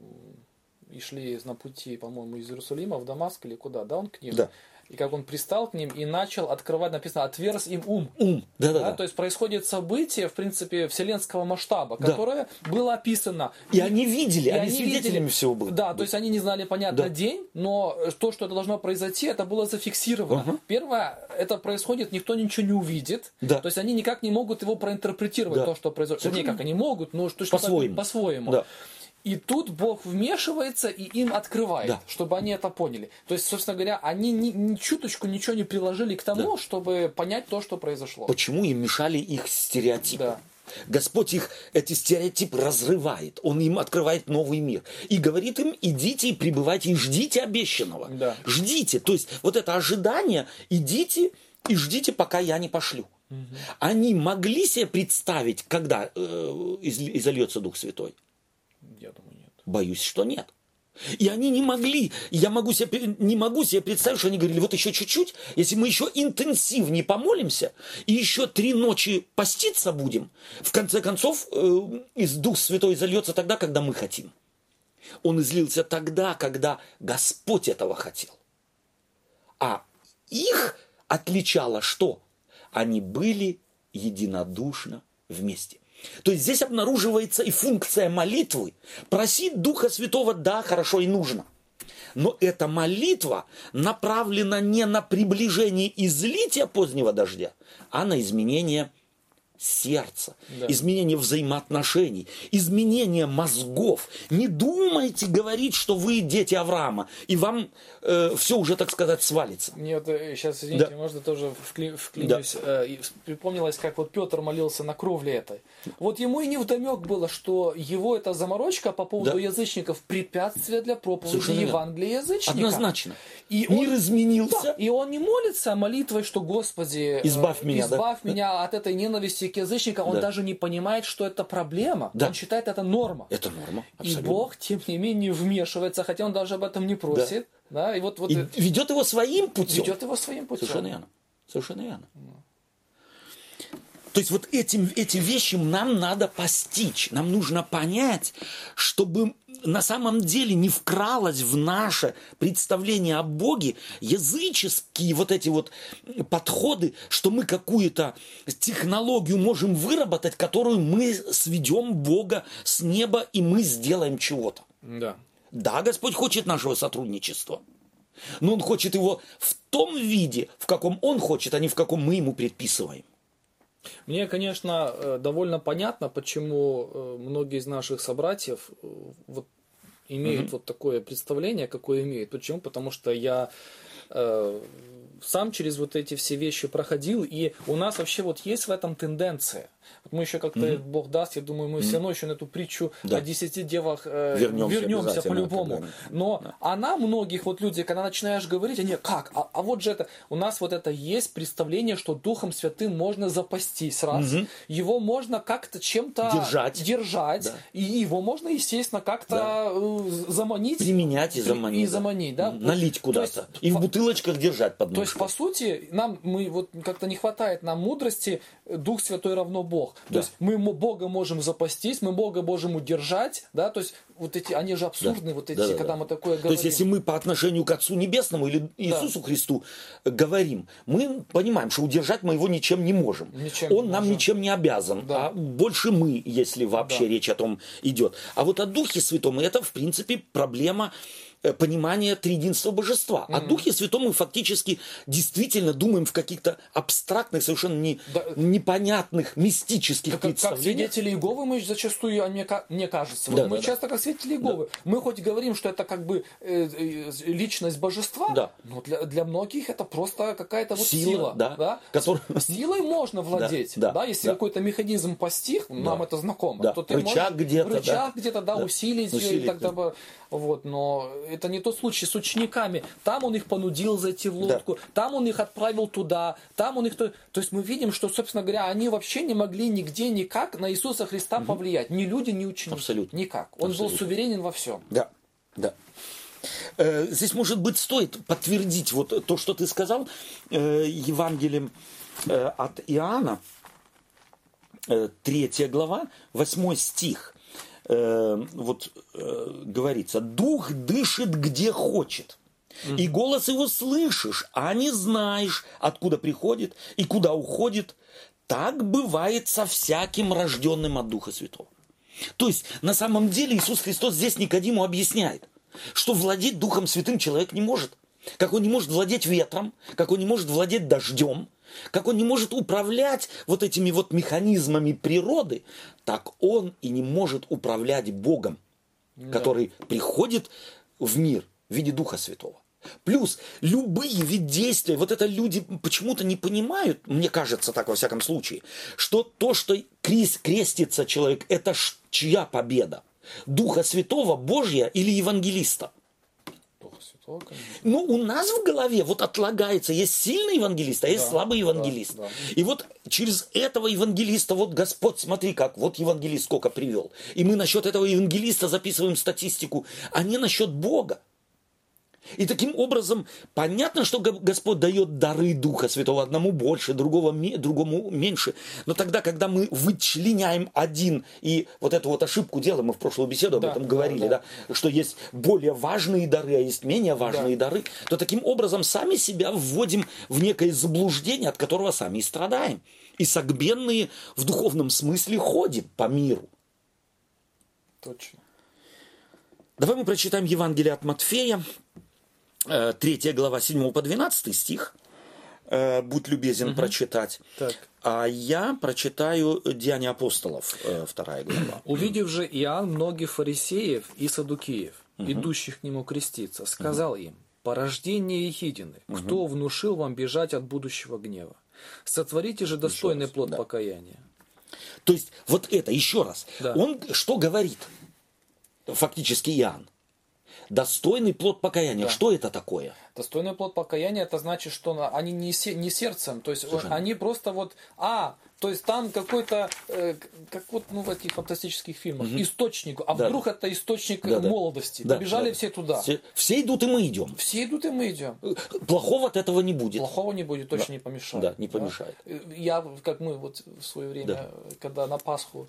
и шли на пути, по-моему, из Иерусалима в Дамаск или куда, да, он к ним. Да. И как он пристал к ним и начал открывать, написано, отверз им ум. Ум, да, да, да. То есть происходит событие, в принципе, вселенского масштаба, которое да. было описано. И, и они видели, и они, свидетелями видели, всего были. Да, то есть они не знали, понятно, да. день, но то, что это должно произойти, это было зафиксировано. Угу. Первое, это происходит, никто ничего не увидит. Да. То есть они никак не могут его проинтерпретировать, да. то, что произойдет. Вернее, как они могут, но по-своему. По-своему. Да. И тут Бог вмешивается и им открывает, да. чтобы они это поняли. То есть, собственно говоря, они ни, ни чуточку ничего не приложили к тому, да. чтобы понять то, что произошло. Почему им мешали их стереотипы? Да. Господь их, эти стереотипы разрывает. Он им открывает новый мир. И говорит им, идите и пребывайте, и ждите обещанного. Да. Ждите. То есть, вот это ожидание, идите и ждите, пока я не пошлю. Угу. Они могли себе представить, когда э, изольется Дух Святой? Боюсь, что нет. И они не могли, я могу себе, не могу себе представить, что они говорили, вот еще чуть-чуть, если мы еще интенсивнее помолимся, и еще три ночи поститься будем, в конце концов, э, из Дух Святой зальется тогда, когда мы хотим. Он излился тогда, когда Господь этого хотел. А их отличало что? Они были единодушно вместе. То есть здесь обнаруживается и функция молитвы. Просить Духа Святого, да, хорошо и нужно. Но эта молитва направлена не на приближение излития позднего дождя, а на изменение сердца, да. изменение взаимоотношений, изменение мозгов. Не думайте говорить, что вы дети Авраама, и вам э, все уже, так сказать, свалится. Мне вот сейчас, э, извините, да. можно тоже вкли, вклинюсь. Да. Э, припомнилось, как вот Петр молился на кровле этой. Вот ему и не вдомек было, что его эта заморочка по поводу да. язычников препятствие для проповеди Совершенно Евангелия язычника. Однозначно. И Мир он, изменился. Да, и он не молится молитвой, что Господи, избавь меня, избавь да? меня от этой ненависти к язычникам, он да. даже не понимает, что это проблема. Да. Он считает это норма. Это норма. Абсолютно. И Бог, тем не менее, вмешивается, хотя он даже об этом не просит. Да. Да, и вот, вот и ведет его своим путем. Ведет его своим путем. Совершенно верно. Совершенно верно. То есть вот этим, эти вещи нам надо постичь. Нам нужно понять, чтобы на самом деле не вкралось в наше представление о Боге языческие вот эти вот подходы, что мы какую-то технологию можем выработать, которую мы сведем Бога с неба, и мы сделаем чего-то. Да. Да, Господь хочет нашего сотрудничества. Но Он хочет его в том виде, в каком Он хочет, а не в каком мы ему предписываем. Мне, конечно, э, довольно понятно, почему э, многие из наших собратьев э, вот имеют mm вот такое представление, какое имеют. Почему? Потому что я э, сам через вот эти все вещи проходил, и у нас вообще вот есть в этом тенденция. Вот мы еще как-то, mm-hmm. Бог даст, я думаю, мы mm-hmm. все равно еще на эту притчу да. о десяти девах э, вернемся, вернемся по-любому. Но да. она многих, вот люди, когда начинаешь говорить, они как? А, а вот же это, у нас вот это есть представление, что Духом Святым можно запастись раз, mm-hmm. его можно как-то чем-то держать, держать да. и его можно, естественно, как-то да. Э, заманить. Применять и заманить. И заманить, да. Налить куда-то. И в бутылочках держать под То есть, по сути, нам, мы вот как-то не хватает нам мудрости, Дух Святой равно Бог. Да. То есть мы Бога можем запастись, мы Бога можем удержать, да, то есть вот эти, они же абсурдны, да. вот эти, да, да, когда да. мы такое говорим. То есть если мы по отношению к Отцу Небесному или Иисусу да. Христу говорим, мы понимаем, что удержать мы его ничем не можем. Ничем Он не нам можем. ничем не обязан, да. а больше мы, если вообще да. речь о том идет. А вот о Духе Святом это, в принципе, проблема Э, понимание триединства божества. Mm-hmm. О Духе Святом мы фактически действительно думаем в каких-то абстрактных, совершенно не, да. непонятных, мистических как, представлениях. Как свидетели Иеговы мы зачастую, а мне, мне кажется, да, мы да, часто да. как свидетели Иеговы, да. мы хоть говорим, что это как бы э, э, личность божества, да. но для, для многих это просто какая-то вот сила. сила да, да? Который... Силой можно владеть, да, да, да если да. какой-то механизм постиг, да. нам это знакомо, да. то ты рычаг где-то, рычаг да. где-то, да, да. усилить, усилить и так далее. Вот, но это не тот случай с учениками. Там он их понудил зайти в лодку, да. там он их отправил туда, там он их... То, есть мы видим, что, собственно говоря, они вообще не могли нигде никак на Иисуса Христа угу. повлиять. Ни люди, ни ученики. Абсолютно. Никак. Он Абсолютно. был суверенен во всем. Да, да. Э, здесь, может быть, стоит подтвердить вот то, что ты сказал э, Евангелием э, от Иоанна, третья глава, восьмой стих. Э, вот э, говорится, дух дышит где хочет. И голос его слышишь, а не знаешь, откуда приходит и куда уходит. Так бывает со всяким рожденным от Духа Святого. То есть, на самом деле, Иисус Христос здесь Никодиму объясняет, что владеть Духом Святым человек не может. Как он не может владеть ветром, как он не может владеть дождем, как он не может управлять вот этими вот механизмами природы, так он и не может управлять Богом, да. который приходит в мир в виде Духа Святого. Плюс любые вид действия, вот это люди почему-то не понимают, мне кажется так во всяком случае, что то, что крест, крестится человек, это чья победа? Духа Святого, Божья или Евангелиста? Ну, у нас в голове вот отлагается, есть сильный евангелист, а есть да, слабый евангелист. Да, да. И вот через этого евангелиста, вот Господь, смотри как, вот евангелист сколько привел. И мы насчет этого евангелиста записываем статистику, а не насчет Бога. И таким образом понятно, что Господь дает дары Духа Святого одному больше, другого, другому меньше. Но тогда, когда мы вычленяем один и вот эту вот ошибку делаем, мы в прошлую беседу об да, этом говорили, да, да. что есть более важные дары, а есть менее важные да. дары, то таким образом сами себя вводим в некое заблуждение, от которого сами и страдаем. И согбенные в духовном смысле ходим по миру. Точно. Давай мы прочитаем Евангелие от Матфея, 3 э, глава 7 по 12 стих. Э, будь любезен угу. прочитать. Так. А я прочитаю Деяния апостолов, э, вторая глава. [clears throat] Увидев же Иоанн многих фарисеев и садукеев, угу. идущих к нему креститься, сказал угу. им, порождение Ехидины, угу. кто внушил вам бежать от будущего гнева? Сотворите же достойный раз, плод да. покаяния. То есть вот это, еще раз, да. он что говорит? Фактически Иоанн достойный плод покаяния. Да. Что это такое? Достойный плод покаяния, это значит, что они не, не сердцем, то есть Слушай, они просто вот, а, то есть там какой-то, э, как вот ну, в этих фантастических фильмах, угу. источник, а да. вдруг это источник да, молодости. Да, Побежали да. все туда. Все, все идут и мы идем. Все идут и мы идем. Э, плохого от этого не будет. Плохого не будет, точно да. не помешает. Да, не помешает. Да. Я, как мы вот в свое время, да. когда на Пасху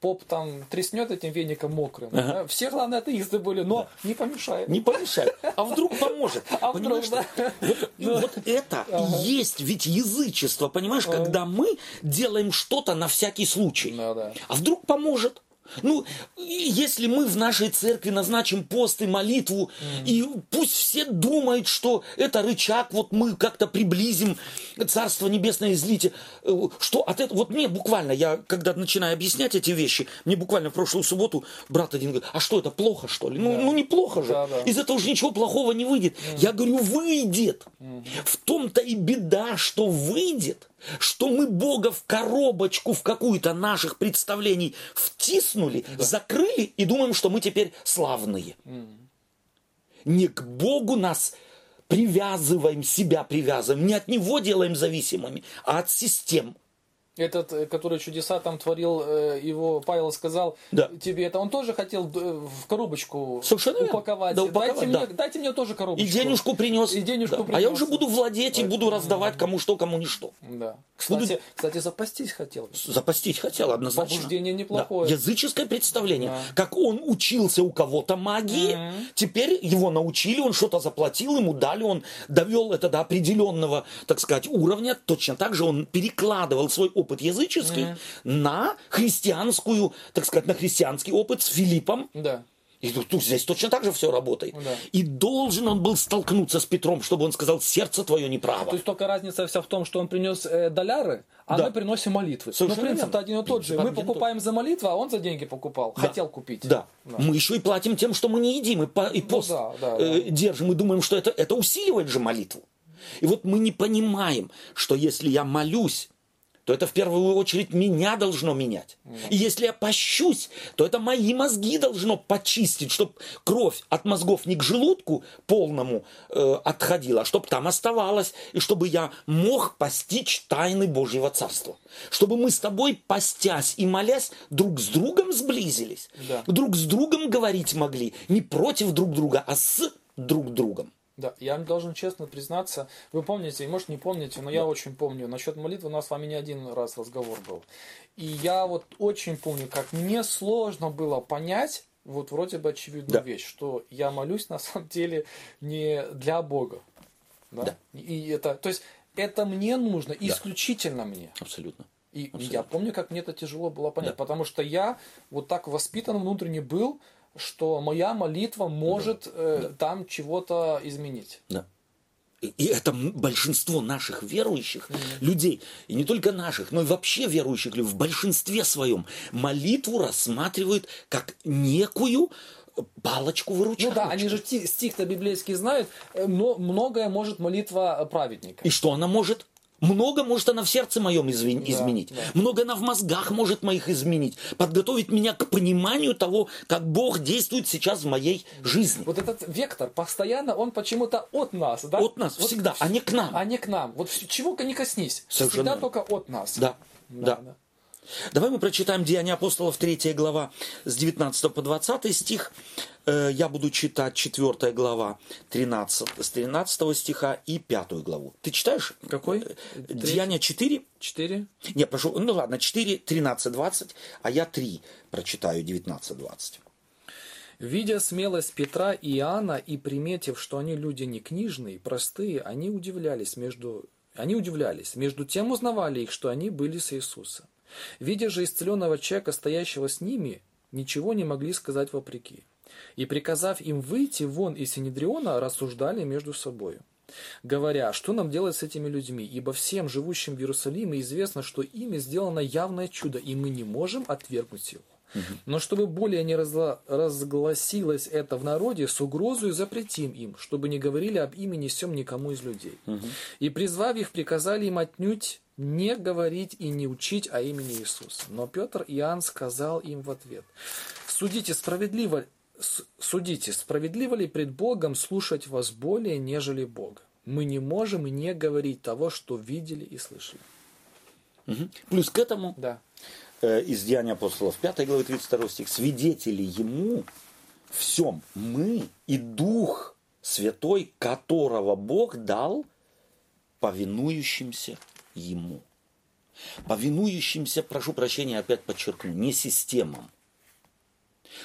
поп там треснет этим веником мокрым. Ага. Да? Все главные атеисты были, но да. не помешает. Не помешает. А вдруг поможет? [laughs] А вдруг, да. Вот, да. вот это ага. и есть ведь язычество, понимаешь, ага. когда мы делаем что-то на всякий случай. Да, да. А вдруг поможет? Ну, если мы в нашей церкви назначим пост и молитву, mm. и пусть все думают, что это рычаг, вот мы как-то приблизим Царство Небесное излите, э, что от этого, вот мне буквально, я когда начинаю объяснять эти вещи, мне буквально в прошлую субботу брат один говорит, а что это, плохо что ли? Ну, да. ну неплохо же, да, да. из этого уже ничего плохого не выйдет. Mm. Я говорю, выйдет. Mm. В том-то и беда, что выйдет что мы Бога в коробочку, в какую-то наших представлений втиснули, да. закрыли и думаем, что мы теперь славные. Mm. Не к Богу нас привязываем, себя привязываем, не от Него делаем зависимыми, а от систем, этот, э, который чудеса там творил, э, его Павел сказал да. тебе это, он тоже хотел э, в коробочку Совершенно упаковать. Да, упаковать дайте, да. мне, дайте мне тоже коробочку. И денежку принес. И денежку да. принес. А я уже буду владеть и буду раздавать кому что, кому не что. Да. Кстати, буду... кстати запастись хотел. Запастись хотел, однозначно. Побуждение неплохое. Да. Языческое представление. Да. Как он учился у кого-то магии, mm теперь его научили, он что-то заплатил, ему дали, он довел это до определенного, так сказать, уровня. Точно так же он перекладывал свой опыт опыт языческий mm на христианскую, так сказать, на христианский опыт с Филиппом. Да. И тут, здесь точно так же все работает. Да. И должен он был столкнуться с Петром, чтобы он сказал, сердце твое неправо. То есть только разница вся в том, что он принес э, доляры, а да. мы приносим молитвы. Совершенно Но принцип один и тот же. Мы покупаем за молитву, а он за деньги покупал. Да. Хотел купить. Да. да. Мы еще и платим тем, что мы не едим, и, по, и ну пост ну, да, да, э, держим, и думаем, что это, это усиливает же молитву. И вот мы не понимаем, что если я молюсь, то это в первую очередь меня должно менять. И если я пощусь, то это мои мозги должно почистить, чтобы кровь от мозгов не к желудку полному э, отходила, а чтобы там оставалась, и чтобы я мог постичь тайны Божьего Царства. Чтобы мы с тобой, постясь и молясь, друг с другом сблизились, да. друг с другом говорить могли, не против друг друга, а с друг другом. Да, я должен честно признаться, вы помните, может не помните, но да. я очень помню, насчет молитвы у нас с вами не один раз разговор был. И я вот очень помню, как мне сложно было понять, вот вроде бы очевидную да. вещь, что я молюсь на самом деле не для Бога. Да? да. И это, то есть это мне нужно, да. исключительно мне. Абсолютно. И Абсолютно. я помню, как мне это тяжело было понять, да. потому что я вот так воспитан внутренне был, что моя молитва может да. Э, да. там чего-то изменить. Да. И это большинство наших верующих mm-hmm. людей, и не только наших, но и вообще верующих людей, в большинстве своем молитву рассматривают как некую палочку-выручалочку. Ну да, они же стих-то библейский знают, э, но многое может молитва праведника. И что она может? Много может она в сердце моем изменить. Да, да. Много она в мозгах может моих изменить. Подготовить меня к пониманию того, как Бог действует сейчас в моей жизни. Вот этот вектор постоянно, он почему-то от нас. Да? От нас, вот всегда, а не к нам. А не к нам. Вот чего не коснись. Совершенно. Всегда только от нас. Да, да. да. да. Давай мы прочитаем Деяния апостолов, 3 глава, с 19 по 20 стих. Э, я буду читать 4 глава 13, с 13 стиха и 5 главу. Ты читаешь? Какой? Э, Деяния 4. 4? Не, прошу, ну ладно, 4, 13, 20, а я 3 прочитаю, 19, 20. Видя смелость Петра и Иоанна и приметив, что они люди не книжные, простые, они удивлялись между они удивлялись. Между тем узнавали их, что они были с Иисусом. Видя же исцеленного человека, стоящего с ними, ничего не могли сказать вопреки. И, приказав им выйти вон из Синедриона, рассуждали между собою, говоря, что нам делать с этими людьми, ибо всем живущим в Иерусалиме известно, что ими сделано явное чудо, и мы не можем отвергнуть его. Но чтобы более не разгласилось это в народе, с угрозой запретим им, чтобы не говорили об имени сем никому из людей. И призвав их, приказали им отнюдь не говорить и не учить о имени Иисуса. Но Петр и Иоанн сказал им в ответ, «Судите справедливо, судите, справедливо ли пред Богом слушать вас более, нежели Бога? Мы не можем не говорить того, что видели и слышали». Угу. Плюс к этому да. Э, из Деяния апостолов 5 главы 32 стих, свидетели ему всем мы и Дух Святой, которого Бог дал повинующимся ему. Повинующимся, прошу прощения, опять подчеркну, не системам.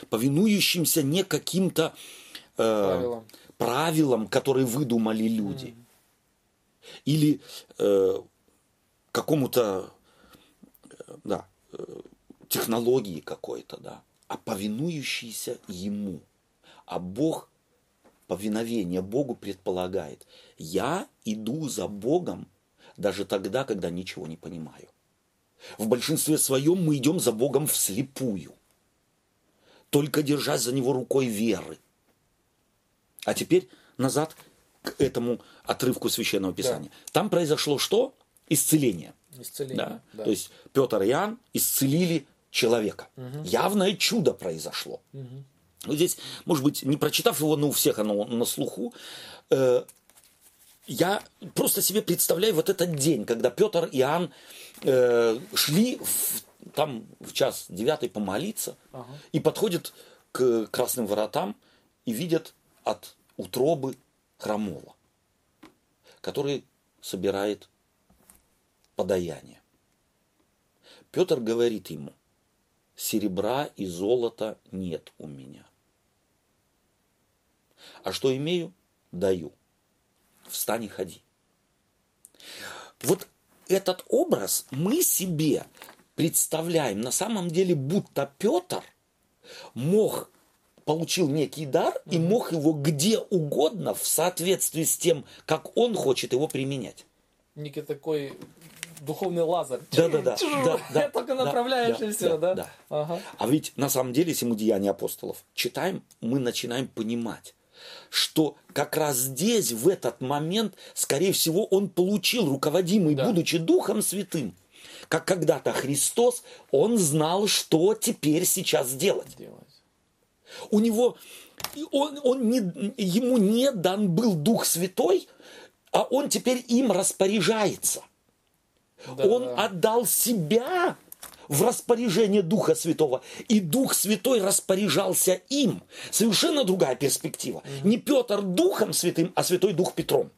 Повинующимся не каким-то э, правилам. правилам, которые выдумали люди. Mm. Или э, какому-то э, да, технологии какой-то, да, а повинующийся ему. А Бог, повиновение Богу предполагает, я иду за Богом даже тогда, когда ничего не понимаю. В большинстве своем мы идем за Богом вслепую, только держась за Него рукой веры. А теперь назад к этому отрывку Священного Писания. Да. Там произошло что? Исцеление. Исцеление. Да? Да. То есть Петр и Иоанн исцелили человека. Угу. Явное чудо произошло. Угу. Вот здесь, может быть, не прочитав его, но у всех оно на слуху, э, я просто себе представляю вот этот день, когда Петр и Иоанн э, шли в, там в час девятый помолиться ага. и подходят к красным воротам и видят от утробы хромого, который собирает подаяние. Петр говорит ему, серебра и золота нет у меня. А что имею, даю – встань и ходи. Вот этот образ мы себе представляем на самом деле, будто Петр мог получил некий дар и мог его где угодно в соответствии с тем, как он хочет его применять. Некий такой духовный лазер. Да, да, да. да, да Только направляешь да, и все, да? да? Ага. А ведь на самом деле, если мы деяния апостолов читаем, мы начинаем понимать, что как раз здесь, в этот момент, скорее всего, он получил, руководимый, да. будучи Духом Святым, как когда-то Христос, он знал, что теперь сейчас делать. делать. У него, он, он не, ему не дан был Дух Святой, а он теперь им распоряжается. Да, он да. отдал себя в распоряжение Духа Святого. И Дух Святой распоряжался им. Совершенно другая перспектива. Не Петр Духом Святым, а Святой Дух Петром.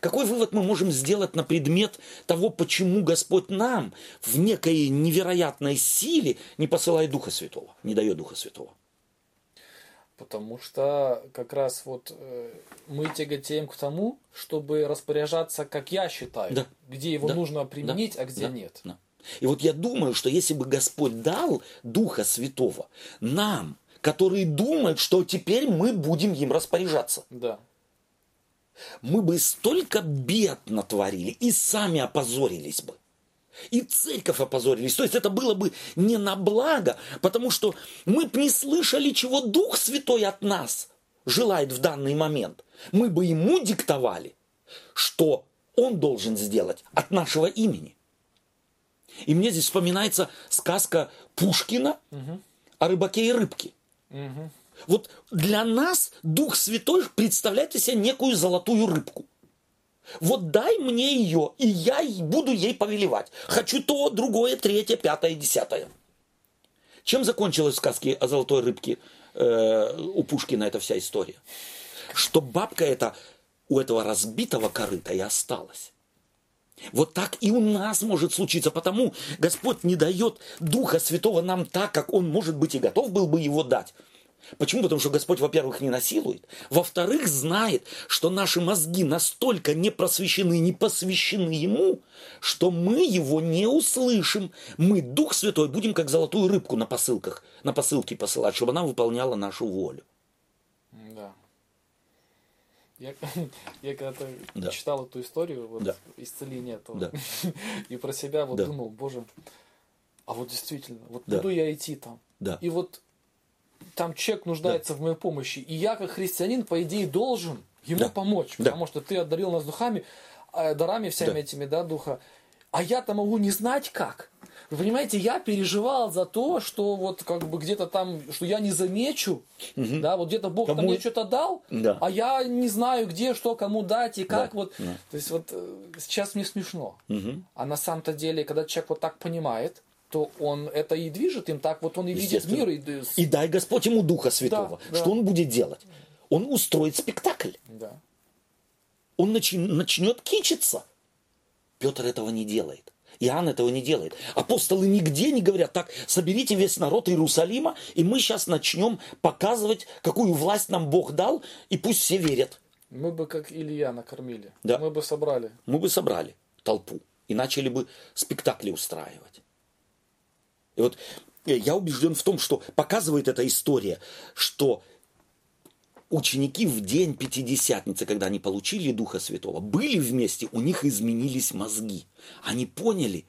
Какой вывод мы можем сделать на предмет того, почему Господь нам в некой невероятной силе не посылает Духа Святого, не дает Духа Святого? Потому что как раз вот э, мы тяготеем к тому, чтобы распоряжаться, как я считаю, да. где его да. нужно применить, да. а где да. нет. Да. И вот я думаю, что если бы Господь дал Духа Святого нам, которые думают, что теперь мы будем им распоряжаться. Да. Мы бы столько бед натворили и сами опозорились бы и церковь опозорились. То есть это было бы не на благо, потому что мы бы не слышали, чего Дух Святой от нас желает в данный момент. Мы бы ему диктовали, что он должен сделать от нашего имени. И мне здесь вспоминается сказка Пушкина угу. о рыбаке и рыбке. Угу. Вот для нас Дух Святой представляет из себя некую золотую рыбку. Вот дай мне ее, и я буду ей повелевать. Хочу то, другое, третье, пятое, десятое. Чем закончилась в сказке о золотой рыбке э, у Пушкина эта вся история? Что бабка эта у этого разбитого корыта и осталась. Вот так и у нас может случиться, потому Господь не дает Духа Святого нам так, как Он, может быть, и готов был бы его дать. Почему? Потому что Господь, во-первых, не насилует, во-вторых, знает, что наши мозги настолько не просвещены, не посвящены Ему, что мы Его не услышим. Мы, Дух Святой, будем как золотую рыбку на посылках, на посылке посылать, чтобы она выполняла нашу волю. Да. Я, [laughs] я когда-то да. читал эту историю, вот, да. исцеления этого, да. [laughs] и про себя вот да. думал, боже, а вот действительно, вот да. буду я идти там, да. и вот там человек нуждается да. в моей помощи, и я как христианин, по идее, должен ему да. помочь, потому да. что ты одарил нас духами, э, дарами всеми да. этими, да, духа, а я-то могу не знать как. Вы понимаете, я переживал за то, что вот как бы где-то там, что я не замечу, угу. да, вот где-то Бог кому... мне что-то дал, да. а я не знаю, где, что, кому дать и как да. вот. Да. То есть вот э, сейчас мне смешно. Угу. А на самом-то деле, когда человек вот так понимает, то он это и движет им так, вот он и видит мир. И, и дай Господь ему Духа Святого. Да, что да. он будет делать? Он устроит спектакль. Да. Он начи- начнет кичиться. Петр этого не делает. Иоанн этого не делает. Апостолы нигде не говорят, так, соберите весь народ Иерусалима, и мы сейчас начнем показывать, какую власть нам Бог дал, и пусть все верят. Мы бы как Илья накормили. Да. Мы бы собрали. Мы бы собрали толпу и начали бы спектакли устраивать. И вот э, я убежден в том, что показывает эта история, что ученики в день Пятидесятницы, когда они получили Духа Святого, были вместе, у них изменились мозги. Они поняли,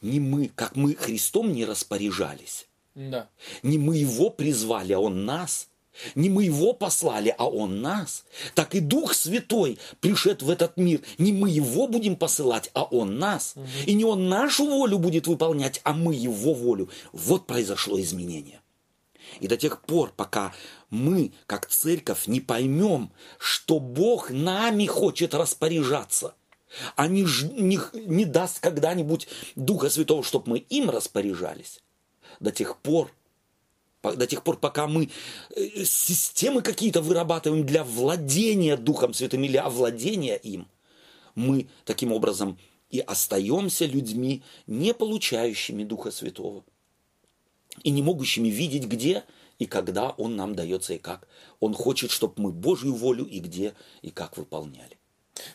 не мы, как мы Христом не распоряжались. Да. Не мы его призвали, а он нас. Не мы его послали, а он нас. Так и Дух Святой пришед в этот мир. Не мы его будем посылать, а он нас. Угу. И не он нашу волю будет выполнять, а мы его волю. Вот произошло изменение. И до тех пор, пока мы, как церковь, не поймем, что Бог нами хочет распоряжаться, а не, не, не даст когда-нибудь Духа Святого, чтобы мы им распоряжались, до тех пор до тех пор, пока мы э, системы какие-то вырабатываем для владения Духом Святым или овладения им, мы таким образом и остаемся людьми, не получающими Духа Святого и не могущими видеть, где и когда Он нам дается и как. Он хочет, чтобы мы Божью волю и где и как выполняли.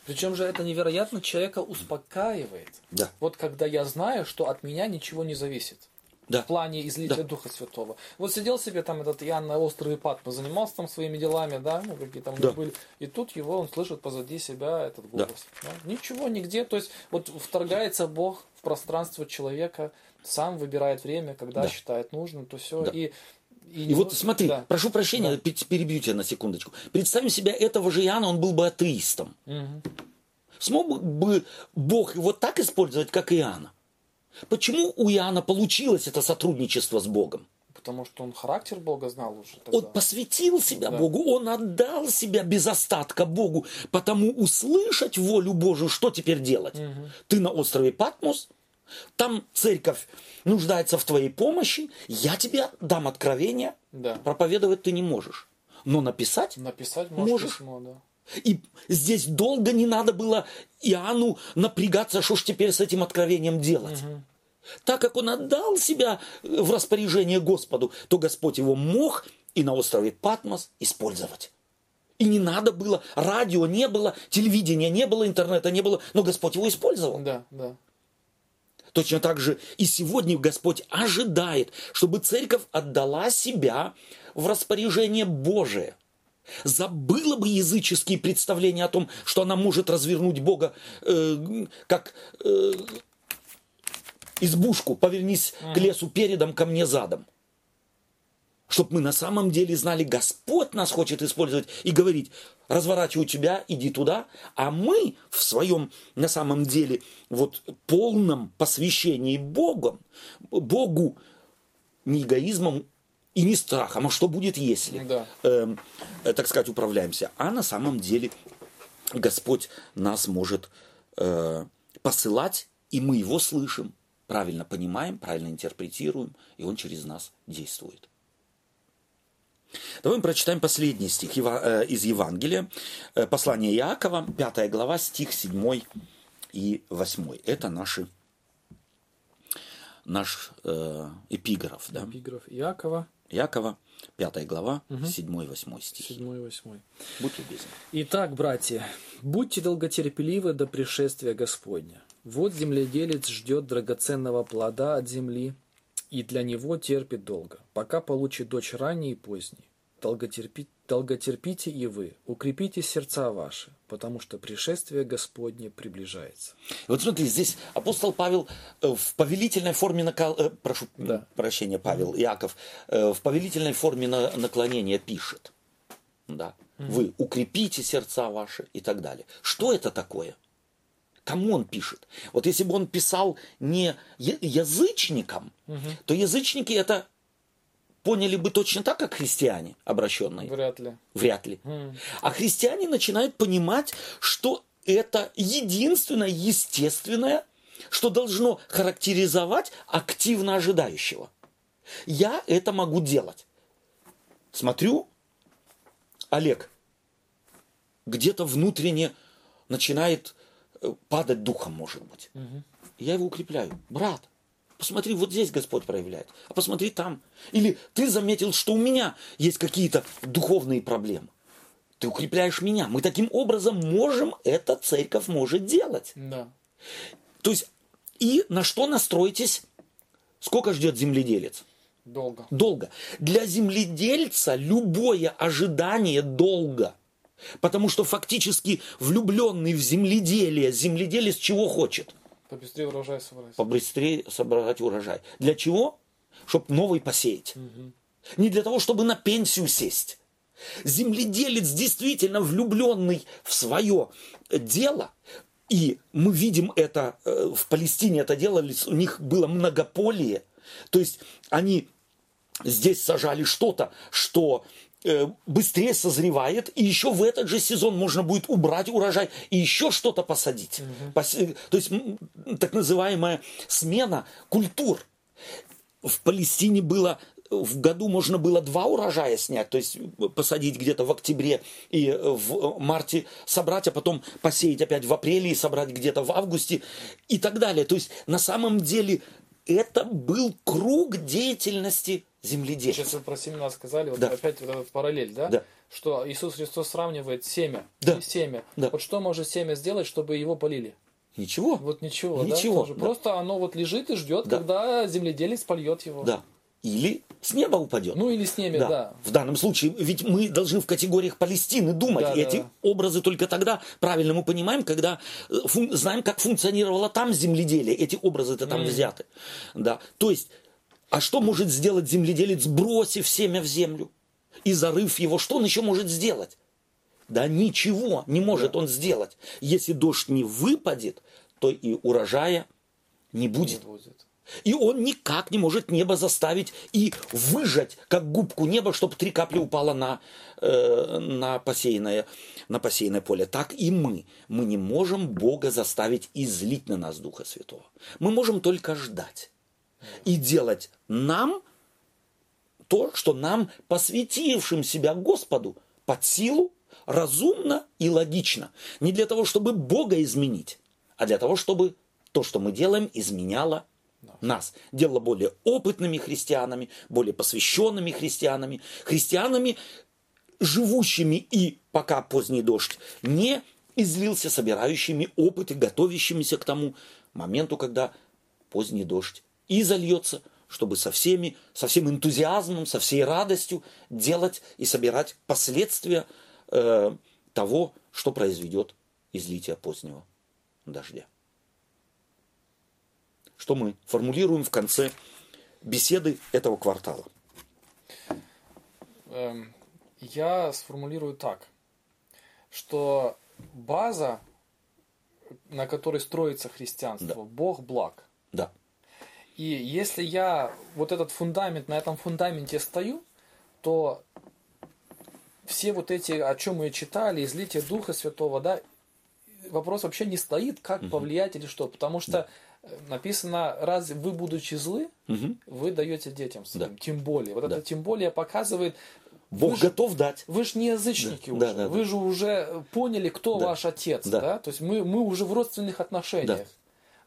Причем же это невероятно человека успокаивает. Да. Вот когда я знаю, что от меня ничего не зависит да. в плане излития да. Духа Святого. Вот сидел себе там этот Иоанн на острове Патмо, занимался там своими делами, да, ну какие там да. были, и тут его он слышит позади себя этот голос. Да. Да? Ничего, нигде, то есть вот вторгается Бог в пространство человека, сам выбирает время, когда да. считает нужным, то все, да. и и, и вот смотри, да. прошу прощения, да. перебью тебя на секундочку. Представим себя этого же Иоанна, он был бы атеистом. Угу. Смог бы Бог его так использовать, как Иоанна? Почему у Иоанна получилось это сотрудничество с Богом? Потому что он характер Бога знал уже. Тогда. Он посвятил себя да. Богу, он отдал себя без остатка Богу. Потому услышать волю Божию, что теперь делать? Угу. Ты на острове Патмос, там церковь нуждается в твоей помощи, я тебе дам откровение, да. проповедовать ты не можешь. Но написать, написать можешь. можешь. Письмо, да. И здесь долго не надо было Иоанну напрягаться, что ж теперь с этим откровением делать. Угу. Так как он отдал себя в распоряжение Господу, то Господь его мог и на острове Патмос использовать. И не надо было, радио не было, телевидения не было, интернета не было, но Господь его использовал. Да, да. Точно так же и сегодня Господь ожидает, чтобы церковь отдала себя в распоряжение Божие. Забыла бы языческие представления о том, что она может развернуть Бога э, как э, избушку, повернись ага. к лесу передом, ко мне задом. Чтобы мы на самом деле знали, Господь нас хочет использовать и говорить, разворачивай тебя, иди туда, а мы в своем, на самом деле, вот полном посвящении Богом, Богу, не эгоизмом и не страхом, а что будет, если, да. э, так сказать, управляемся. А на самом деле Господь нас может э, посылать, и мы его слышим, правильно понимаем, правильно интерпретируем, и он через нас действует. Давай мы прочитаем последний стих э, из Евангелия, э, послание Иакова, 5 глава, стих 7 и 8. Это наши, наш э, эпиграф. Да? Эпиграф Иакова. Иакова, 5 глава, угу. 7 и 8 стихи. 7 и 8. Будь любезны. Итак, братья, будьте долготерпеливы до пришествия Господня. Вот земледелец ждет драгоценного плода от земли, и для него терпит долго, пока получит дочь ранней и поздней. Долготерпи, долготерпите и вы, укрепите сердца ваши, потому что пришествие Господне приближается. Вот смотри, здесь апостол Павел э, в повелительной форме, накол... Э, прошу да. прощения, Павел, mm-hmm. Иаков, э, в повелительной форме наклонения пишет. Да. Mm-hmm. Вы укрепите сердца ваши и так далее. Что это такое? Кому он пишет? Вот если бы он писал не язычникам, угу. то язычники это поняли бы точно так, как христиане обращенные? Вряд ли. Вряд ли. Mm. А христиане начинают понимать, что это единственное естественное, что должно характеризовать активно ожидающего. Я это могу делать. Смотрю, Олег где-то внутренне начинает э, падать духом, может быть. Угу. Я его укрепляю. Брат, Посмотри, вот здесь Господь проявляет, а посмотри там. Или ты заметил, что у меня есть какие-то духовные проблемы. Ты укрепляешь меня. Мы таким образом можем, эта церковь может делать. Да. То есть, и на что настроитесь? Сколько ждет земледелец? Долго. Долго. Для земледельца любое ожидание долго. Потому что фактически влюбленный в земледелие, земледелец чего хочет – Побыстрее урожай собрать. Побыстрее собрать урожай. Для чего? Чтобы новый посеять. Угу. Не для того, чтобы на пенсию сесть. Земледелец действительно влюбленный в свое дело, и мы видим это э, в Палестине, это делали, у них было многополие. То есть они здесь сажали что-то, что быстрее созревает, и еще в этот же сезон можно будет убрать урожай и еще что-то посадить. Угу. То есть так называемая смена культур. В Палестине было в году можно было два урожая снять, то есть посадить где-то в октябре и в марте собрать, а потом посеять опять в апреле и собрать где-то в августе и так далее. То есть на самом деле это был круг деятельности земледелия. Сейчас вы про семена сказали, вот да. опять вот этот параллель, да? Да. Что Иисус Христос сравнивает семя да. и семя. Да. Вот что может семя сделать, чтобы его полили? Ничего. Вот ничего, ничего да? Да. Просто оно вот лежит и ждет, да. когда земледелец польет его. Да. Или с неба упадет. Ну или с неба, да. да. В данном случае, ведь мы должны в категориях Палестины думать. Да, и эти да. образы только тогда правильно мы понимаем, когда э, знаем, как функционировало там земледелие. Эти образы-то там mm. взяты. Да. То есть а что может сделать земледелец, бросив семя в землю и зарыв его? Что он еще может сделать? Да ничего не может да. он сделать. Если дождь не выпадет, то и урожая не будет. Не будет. И он никак не может небо заставить и выжать, как губку неба, чтобы три капли упало на, э, на, посеянное, на посеянное поле. Так и мы. Мы не можем Бога заставить излить на нас Духа Святого. Мы можем только ждать и делать нам то, что нам, посвятившим себя Господу, под силу, разумно и логично. Не для того, чтобы Бога изменить, а для того, чтобы то, что мы делаем, изменяло нас. Делало более опытными христианами, более посвященными христианами, христианами, живущими и, пока поздний дождь не излился, собирающими опыт и готовящимися к тому моменту, когда поздний дождь и зальется, чтобы со всеми, со всем энтузиазмом, со всей радостью делать и собирать последствия э, того, что произведет излитие позднего дождя. Что мы формулируем в конце беседы этого квартала? Эм, я сформулирую так, что база, на которой строится христианство, да. Бог благ. Да. И если я вот этот фундамент, на этом фундаменте стою, то все вот эти, о чем мы читали, излитие Духа Святого, да, вопрос вообще не стоит, как угу. повлиять или что. Потому что да. Э, написано, раз вы, будучи злы, угу. вы даете детям своим. Да. Тем более. Вот да. это тем более показывает, Бог вы готов дать. Вы же не язычники да, уже. Да, да, вы да. же уже поняли, кто да. ваш отец. Да. Да? То есть мы, мы уже в родственных отношениях. Да.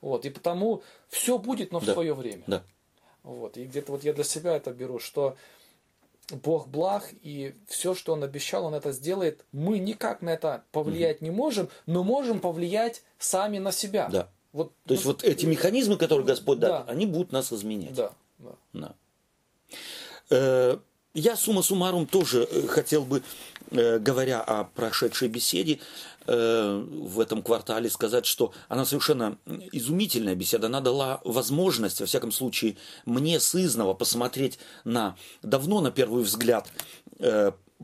Вот, и потому все будет, но в да. свое время. Да. Вот, и где-то вот я для себя это беру, что Бог благ, и все, что Он обещал, Он это сделает. Мы никак на это повлиять угу. не можем, но можем повлиять сами на себя. Да. Вот, То есть вот эти механизмы, которые Господь да. дал, они будут нас изменять. Да. да. да. Э, я, сумма суммарум, тоже э, хотел бы, говоря о прошедшей беседе э, в этом квартале, сказать, что она совершенно изумительная беседа. Она дала возможность, во всяком случае, мне сызново посмотреть на давно, на первый взгляд,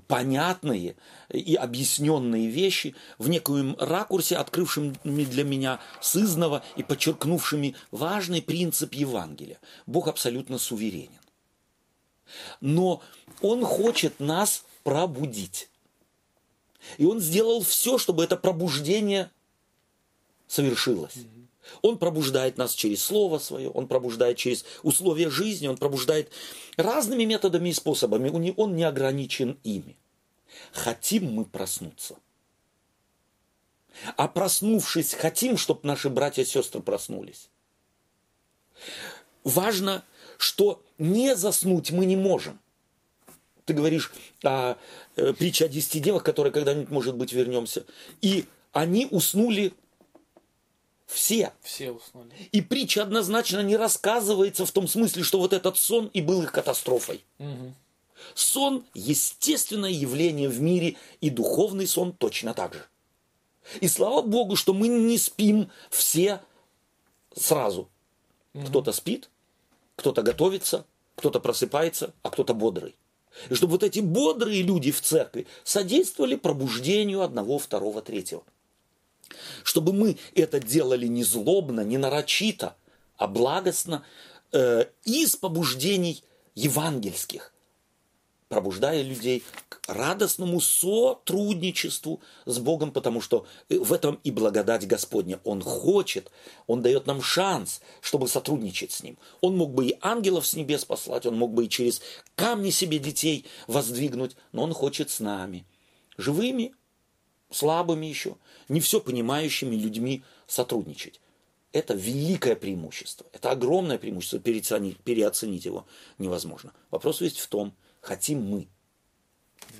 понятные и объясненные вещи в некоем ракурсе, открывшими для меня сызново и подчеркнувшими важный принцип Евангелия. Бог абсолютно суверенен. Но Он хочет нас пробудить. И Он сделал все, чтобы это пробуждение совершилось. Он пробуждает нас через Слово Свое, Он пробуждает через условия жизни, Он пробуждает разными методами и способами. Он не ограничен ими. Хотим мы проснуться. А проснувшись, хотим, чтобы наши братья и сестры проснулись. Важно что не заснуть мы не можем. Ты говоришь о э, притче о десяти девах, которой когда-нибудь, может быть, вернемся. И они уснули все. Все уснули. И притча однозначно не рассказывается в том смысле, что вот этот сон и был их катастрофой. Угу. Сон – естественное явление в мире, и духовный сон точно так же. И слава Богу, что мы не спим все сразу. Угу. Кто-то спит, кто-то готовится, кто-то просыпается, а кто-то бодрый. И чтобы вот эти бодрые люди в церкви содействовали пробуждению одного, второго, третьего. Чтобы мы это делали не злобно, не нарочито, а благостно, э, из побуждений евангельских пробуждая людей к радостному сотрудничеству с Богом, потому что э, в этом и благодать Господня. Он хочет, Он дает нам шанс, чтобы сотрудничать с Ним. Он мог бы и ангелов с небес послать, Он мог бы и через камни себе детей воздвигнуть, но Он хочет с нами, живыми, слабыми еще, не все понимающими людьми сотрудничать. Это великое преимущество, это огромное преимущество, переоценить его невозможно. Вопрос есть в том, хотим мы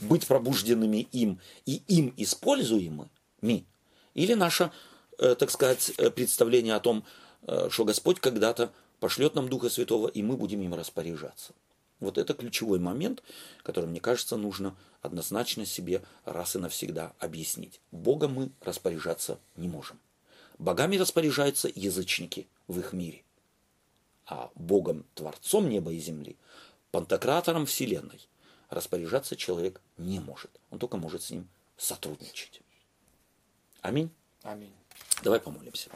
быть пробужденными им и им используемыми, или наше, э, так сказать, э, представление о том, э, что Господь когда-то пошлет нам Духа Святого, и мы будем им распоряжаться. Вот это ключевой момент, который, мне кажется, нужно однозначно себе раз и навсегда объяснить. Богом мы распоряжаться не можем. Богами распоряжаются язычники в их мире. А Богом, Творцом неба и земли, пантократором Вселенной распоряжаться человек не может. Он только может с ним сотрудничать. Аминь. Аминь. Давай помолимся.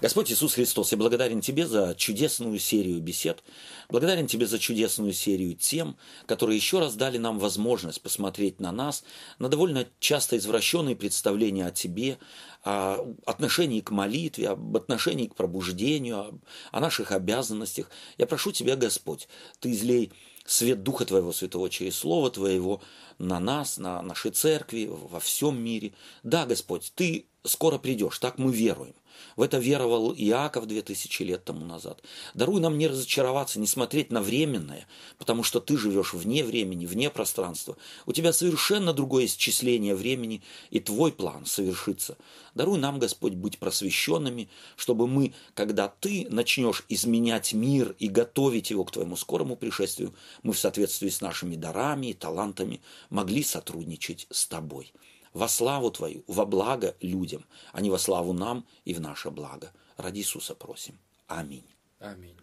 Господь Иисус Христос, я благодарен Тебе за чудесную серию бесед, благодарен Тебе за чудесную серию тем, которые еще раз дали нам возможность посмотреть на нас, на довольно часто извращенные представления о Тебе, о отношении к молитве, об отношении к пробуждению, о наших обязанностях. Я прошу Тебя, Господь, Ты излей свет Духа Твоего Святого через Слово Твоего на нас, на нашей церкви, во всем мире. Да, Господь, Ты скоро придешь, так мы веруем. В это веровал Иаков две тысячи лет тому назад. Даруй нам не разочароваться, не смотреть на временное, потому что ты живешь вне времени, вне пространства. У тебя совершенно другое исчисление времени, и твой план совершится. Даруй нам, Господь, быть просвещенными, чтобы мы, когда ты начнешь изменять мир и готовить его к твоему скорому пришествию, мы в соответствии с нашими дарами и талантами могли сотрудничать с тобой во славу Твою, во благо людям, а не во славу нам и в наше благо. Ради Иисуса просим. Аминь. Аминь.